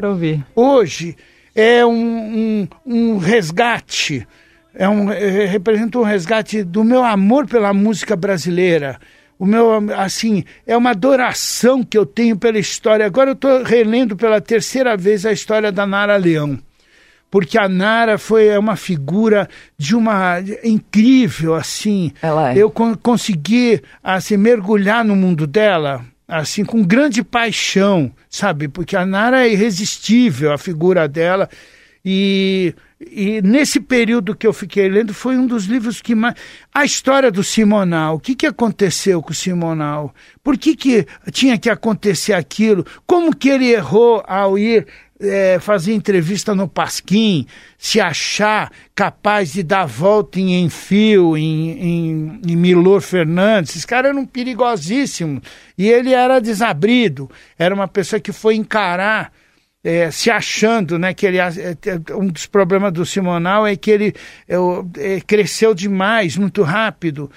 C: hoje é um, um, um resgate, é um, é, representa um resgate do meu amor pela música brasileira o meu, assim, é uma adoração que eu tenho pela história. Agora eu estou relendo pela terceira vez a história da Nara Leão. Porque a Nara foi é uma figura de uma incrível, assim.
A: Ela é.
C: Eu con consegui assim, mergulhar no mundo dela, assim, com grande paixão, sabe? Porque a Nara é irresistível, a figura dela. E e nesse período que eu fiquei lendo, foi um dos livros que mais. A história do Simonal. O que, que aconteceu com o Simonal? Por que, que tinha que acontecer aquilo? Como que ele errou ao ir é, fazer entrevista no Pasquim, se achar capaz de dar volta em Enfio, em, em, em Milor Fernandes. Esse cara era um perigosíssimo. E ele era desabrido. Era uma pessoa que foi encarar é, se achando, né, que ele é, é, um dos problemas do Simonal é que ele é, cresceu demais, muito rápido.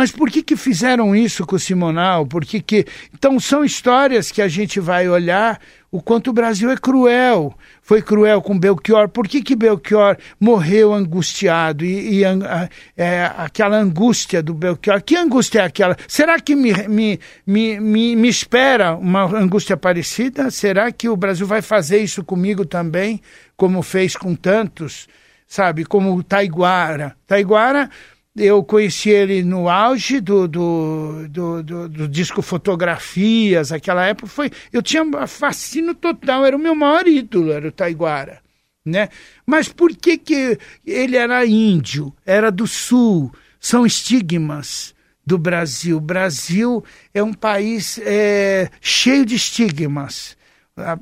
C: Mas por que que fizeram isso com o Simonal? Por que que... Então são histórias que a gente vai olhar o quanto o Brasil é cruel. Foi cruel com Belchior. Por que, que Belchior morreu angustiado? E, e a, é, aquela angústia do Belchior. Que angústia é aquela? Será que me, me, me, me, me espera uma angústia parecida? Será que o Brasil vai fazer isso comigo também, como fez com tantos? Sabe, como o Taiguara. Taiguara eu conheci ele no auge do, do, do, do, do disco Fotografias, aquela época foi. Eu tinha fascínio total, era o meu maior ídolo, era o Taiguara. Né? Mas por que, que ele era índio, era do sul? São estigmas do Brasil. O Brasil é um país é, cheio de estigmas.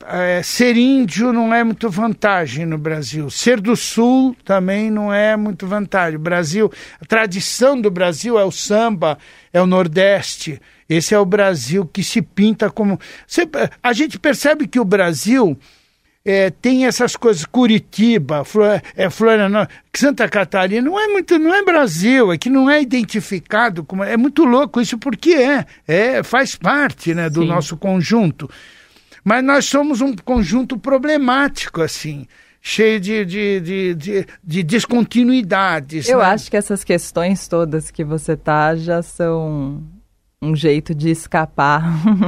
C: É, ser índio não é muito vantagem no Brasil. Ser do Sul também não é muito vantagem. O Brasil, a tradição do Brasil é o samba, é o Nordeste. Esse é o Brasil que se pinta como. A gente percebe que o Brasil é, tem essas coisas. Curitiba, Flor, é, Florianópolis, Santa Catarina não é muito, não é Brasil, é que não é identificado como. É muito louco isso porque é, é faz parte, né, do Sim. nosso conjunto. Mas nós somos um conjunto problemático, assim cheio de, de, de, de, de descontinuidades.
A: Eu
C: né?
A: acho que essas questões todas que você tá já são um jeito de escapar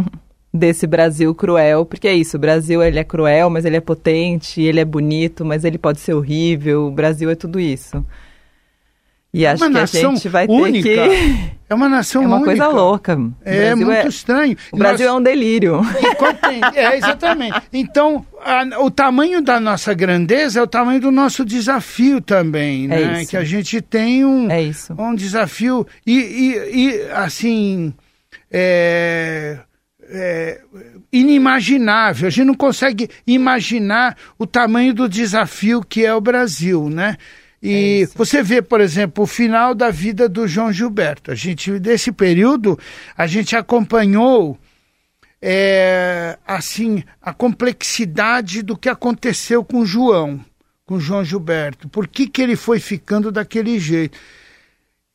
A: [LAUGHS] desse Brasil cruel, porque é isso, o Brasil ele é cruel, mas ele é potente, ele é bonito, mas ele pode ser horrível, o Brasil é tudo isso. E acho que a gente vai
C: única.
A: ter que.
C: É uma nação [LAUGHS]
A: É uma
C: única.
A: coisa louca.
C: É
A: Brasil
C: muito estranho.
A: O Brasil
C: Nós-
A: é um delírio.
C: É, exatamente. Então, a- o tamanho da nossa grandeza é o tamanho do nosso desafio também,
A: É
C: né?
A: isso.
C: Que a gente tem um,
A: É isso.
C: um desafio e, e- e, assim, é, é, inimaginável. A gente não consegue imaginar o tamanho do desafio que é o Brasil, né?
A: É
C: E você vê, por exemplo, o final da vida do João Gilberto. A gente, desse período, a gente acompanhou é, assim a complexidade do que aconteceu com o João, com o João Gilberto. Por que, que ele foi ficando daquele jeito?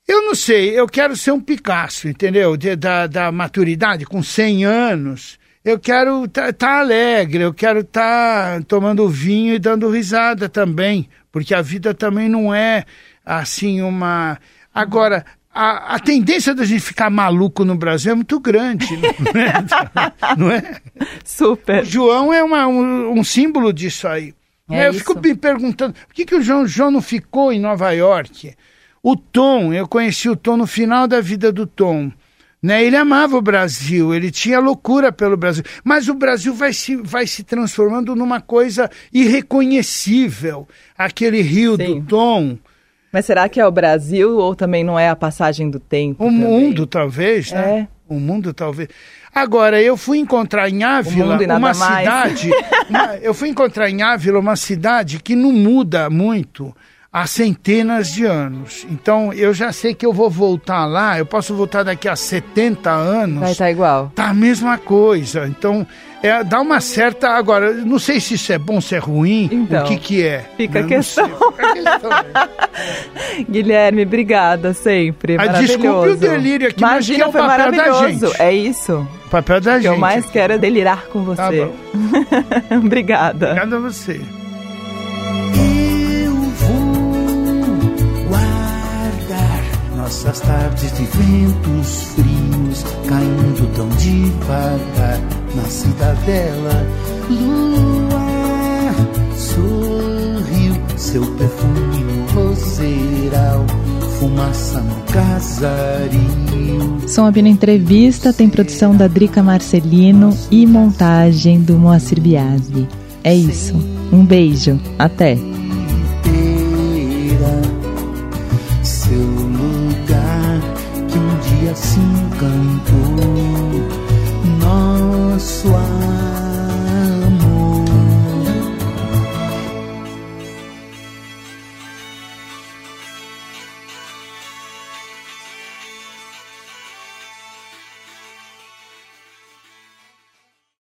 C: Eu não sei, eu quero ser um Picasso, entendeu? De- da, da maturidade, com 100 anos. Eu quero estar alegre, eu quero estar tomando vinho e dando risada também, porque a vida também não é assim uma. Agora, a, a tendência da gente ficar maluco no Brasil é muito grande, não é? [LAUGHS] Não é?
A: Super.
C: O João é uma- um, um símbolo disso aí.
A: É
C: eu fico
A: isso.
C: me perguntando por que, que o João, João não ficou em Nova York? O Tom, eu conheci o Tom no final da vida do Tom. Né? Ele amava o Brasil, ele tinha loucura pelo Brasil. Mas o Brasil vai se, vai se transformando numa coisa irreconhecível. Aquele rio
A: Sim.
C: do Tom,
A: Mas será que é o Brasil ou também não é a passagem do tempo?
C: o
A: também?
C: mundo talvez, né?
A: É.
C: O mundo talvez. Agora, eu fui encontrar em Ávila uma
A: mais.
C: cidade. [LAUGHS] uma- eu fui encontrar em Ávila uma cidade que não muda muito há centenas de anos. Então, eu já sei que eu vou voltar lá, eu posso voltar daqui a 70 anos.
A: Vai estar igual.
C: Tá a mesma coisa. Então, é, dá uma certa. Agora, não sei se isso é bom, se é ruim,
A: Então,
C: o que, que é.
A: fica a
C: não
A: questão.
C: fica a questão. [LAUGHS]
A: Guilherme, obrigada sempre.
C: Ah, desculpe o delírio aqui, mas
A: Imagina,
C: que é o papel da gente.
A: É isso.
C: O papel da
A: O que
C: gente.
A: eu mais quero é delirar com
C: Tá
A: você.
C: bom. [LAUGHS]
A: obrigada.
C: Obrigado a você.
E: Nossas tardes de ventos frios caindo tão devagar na cidadela. Lua sorriu, seu perfume no roseiral, fumaça no casario.
A: Som Abino Entrevista tem produção da Drica Marcelino e montagem do Moacir Biasi. É isso. Um beijo. Até. assim cantou nosso amor.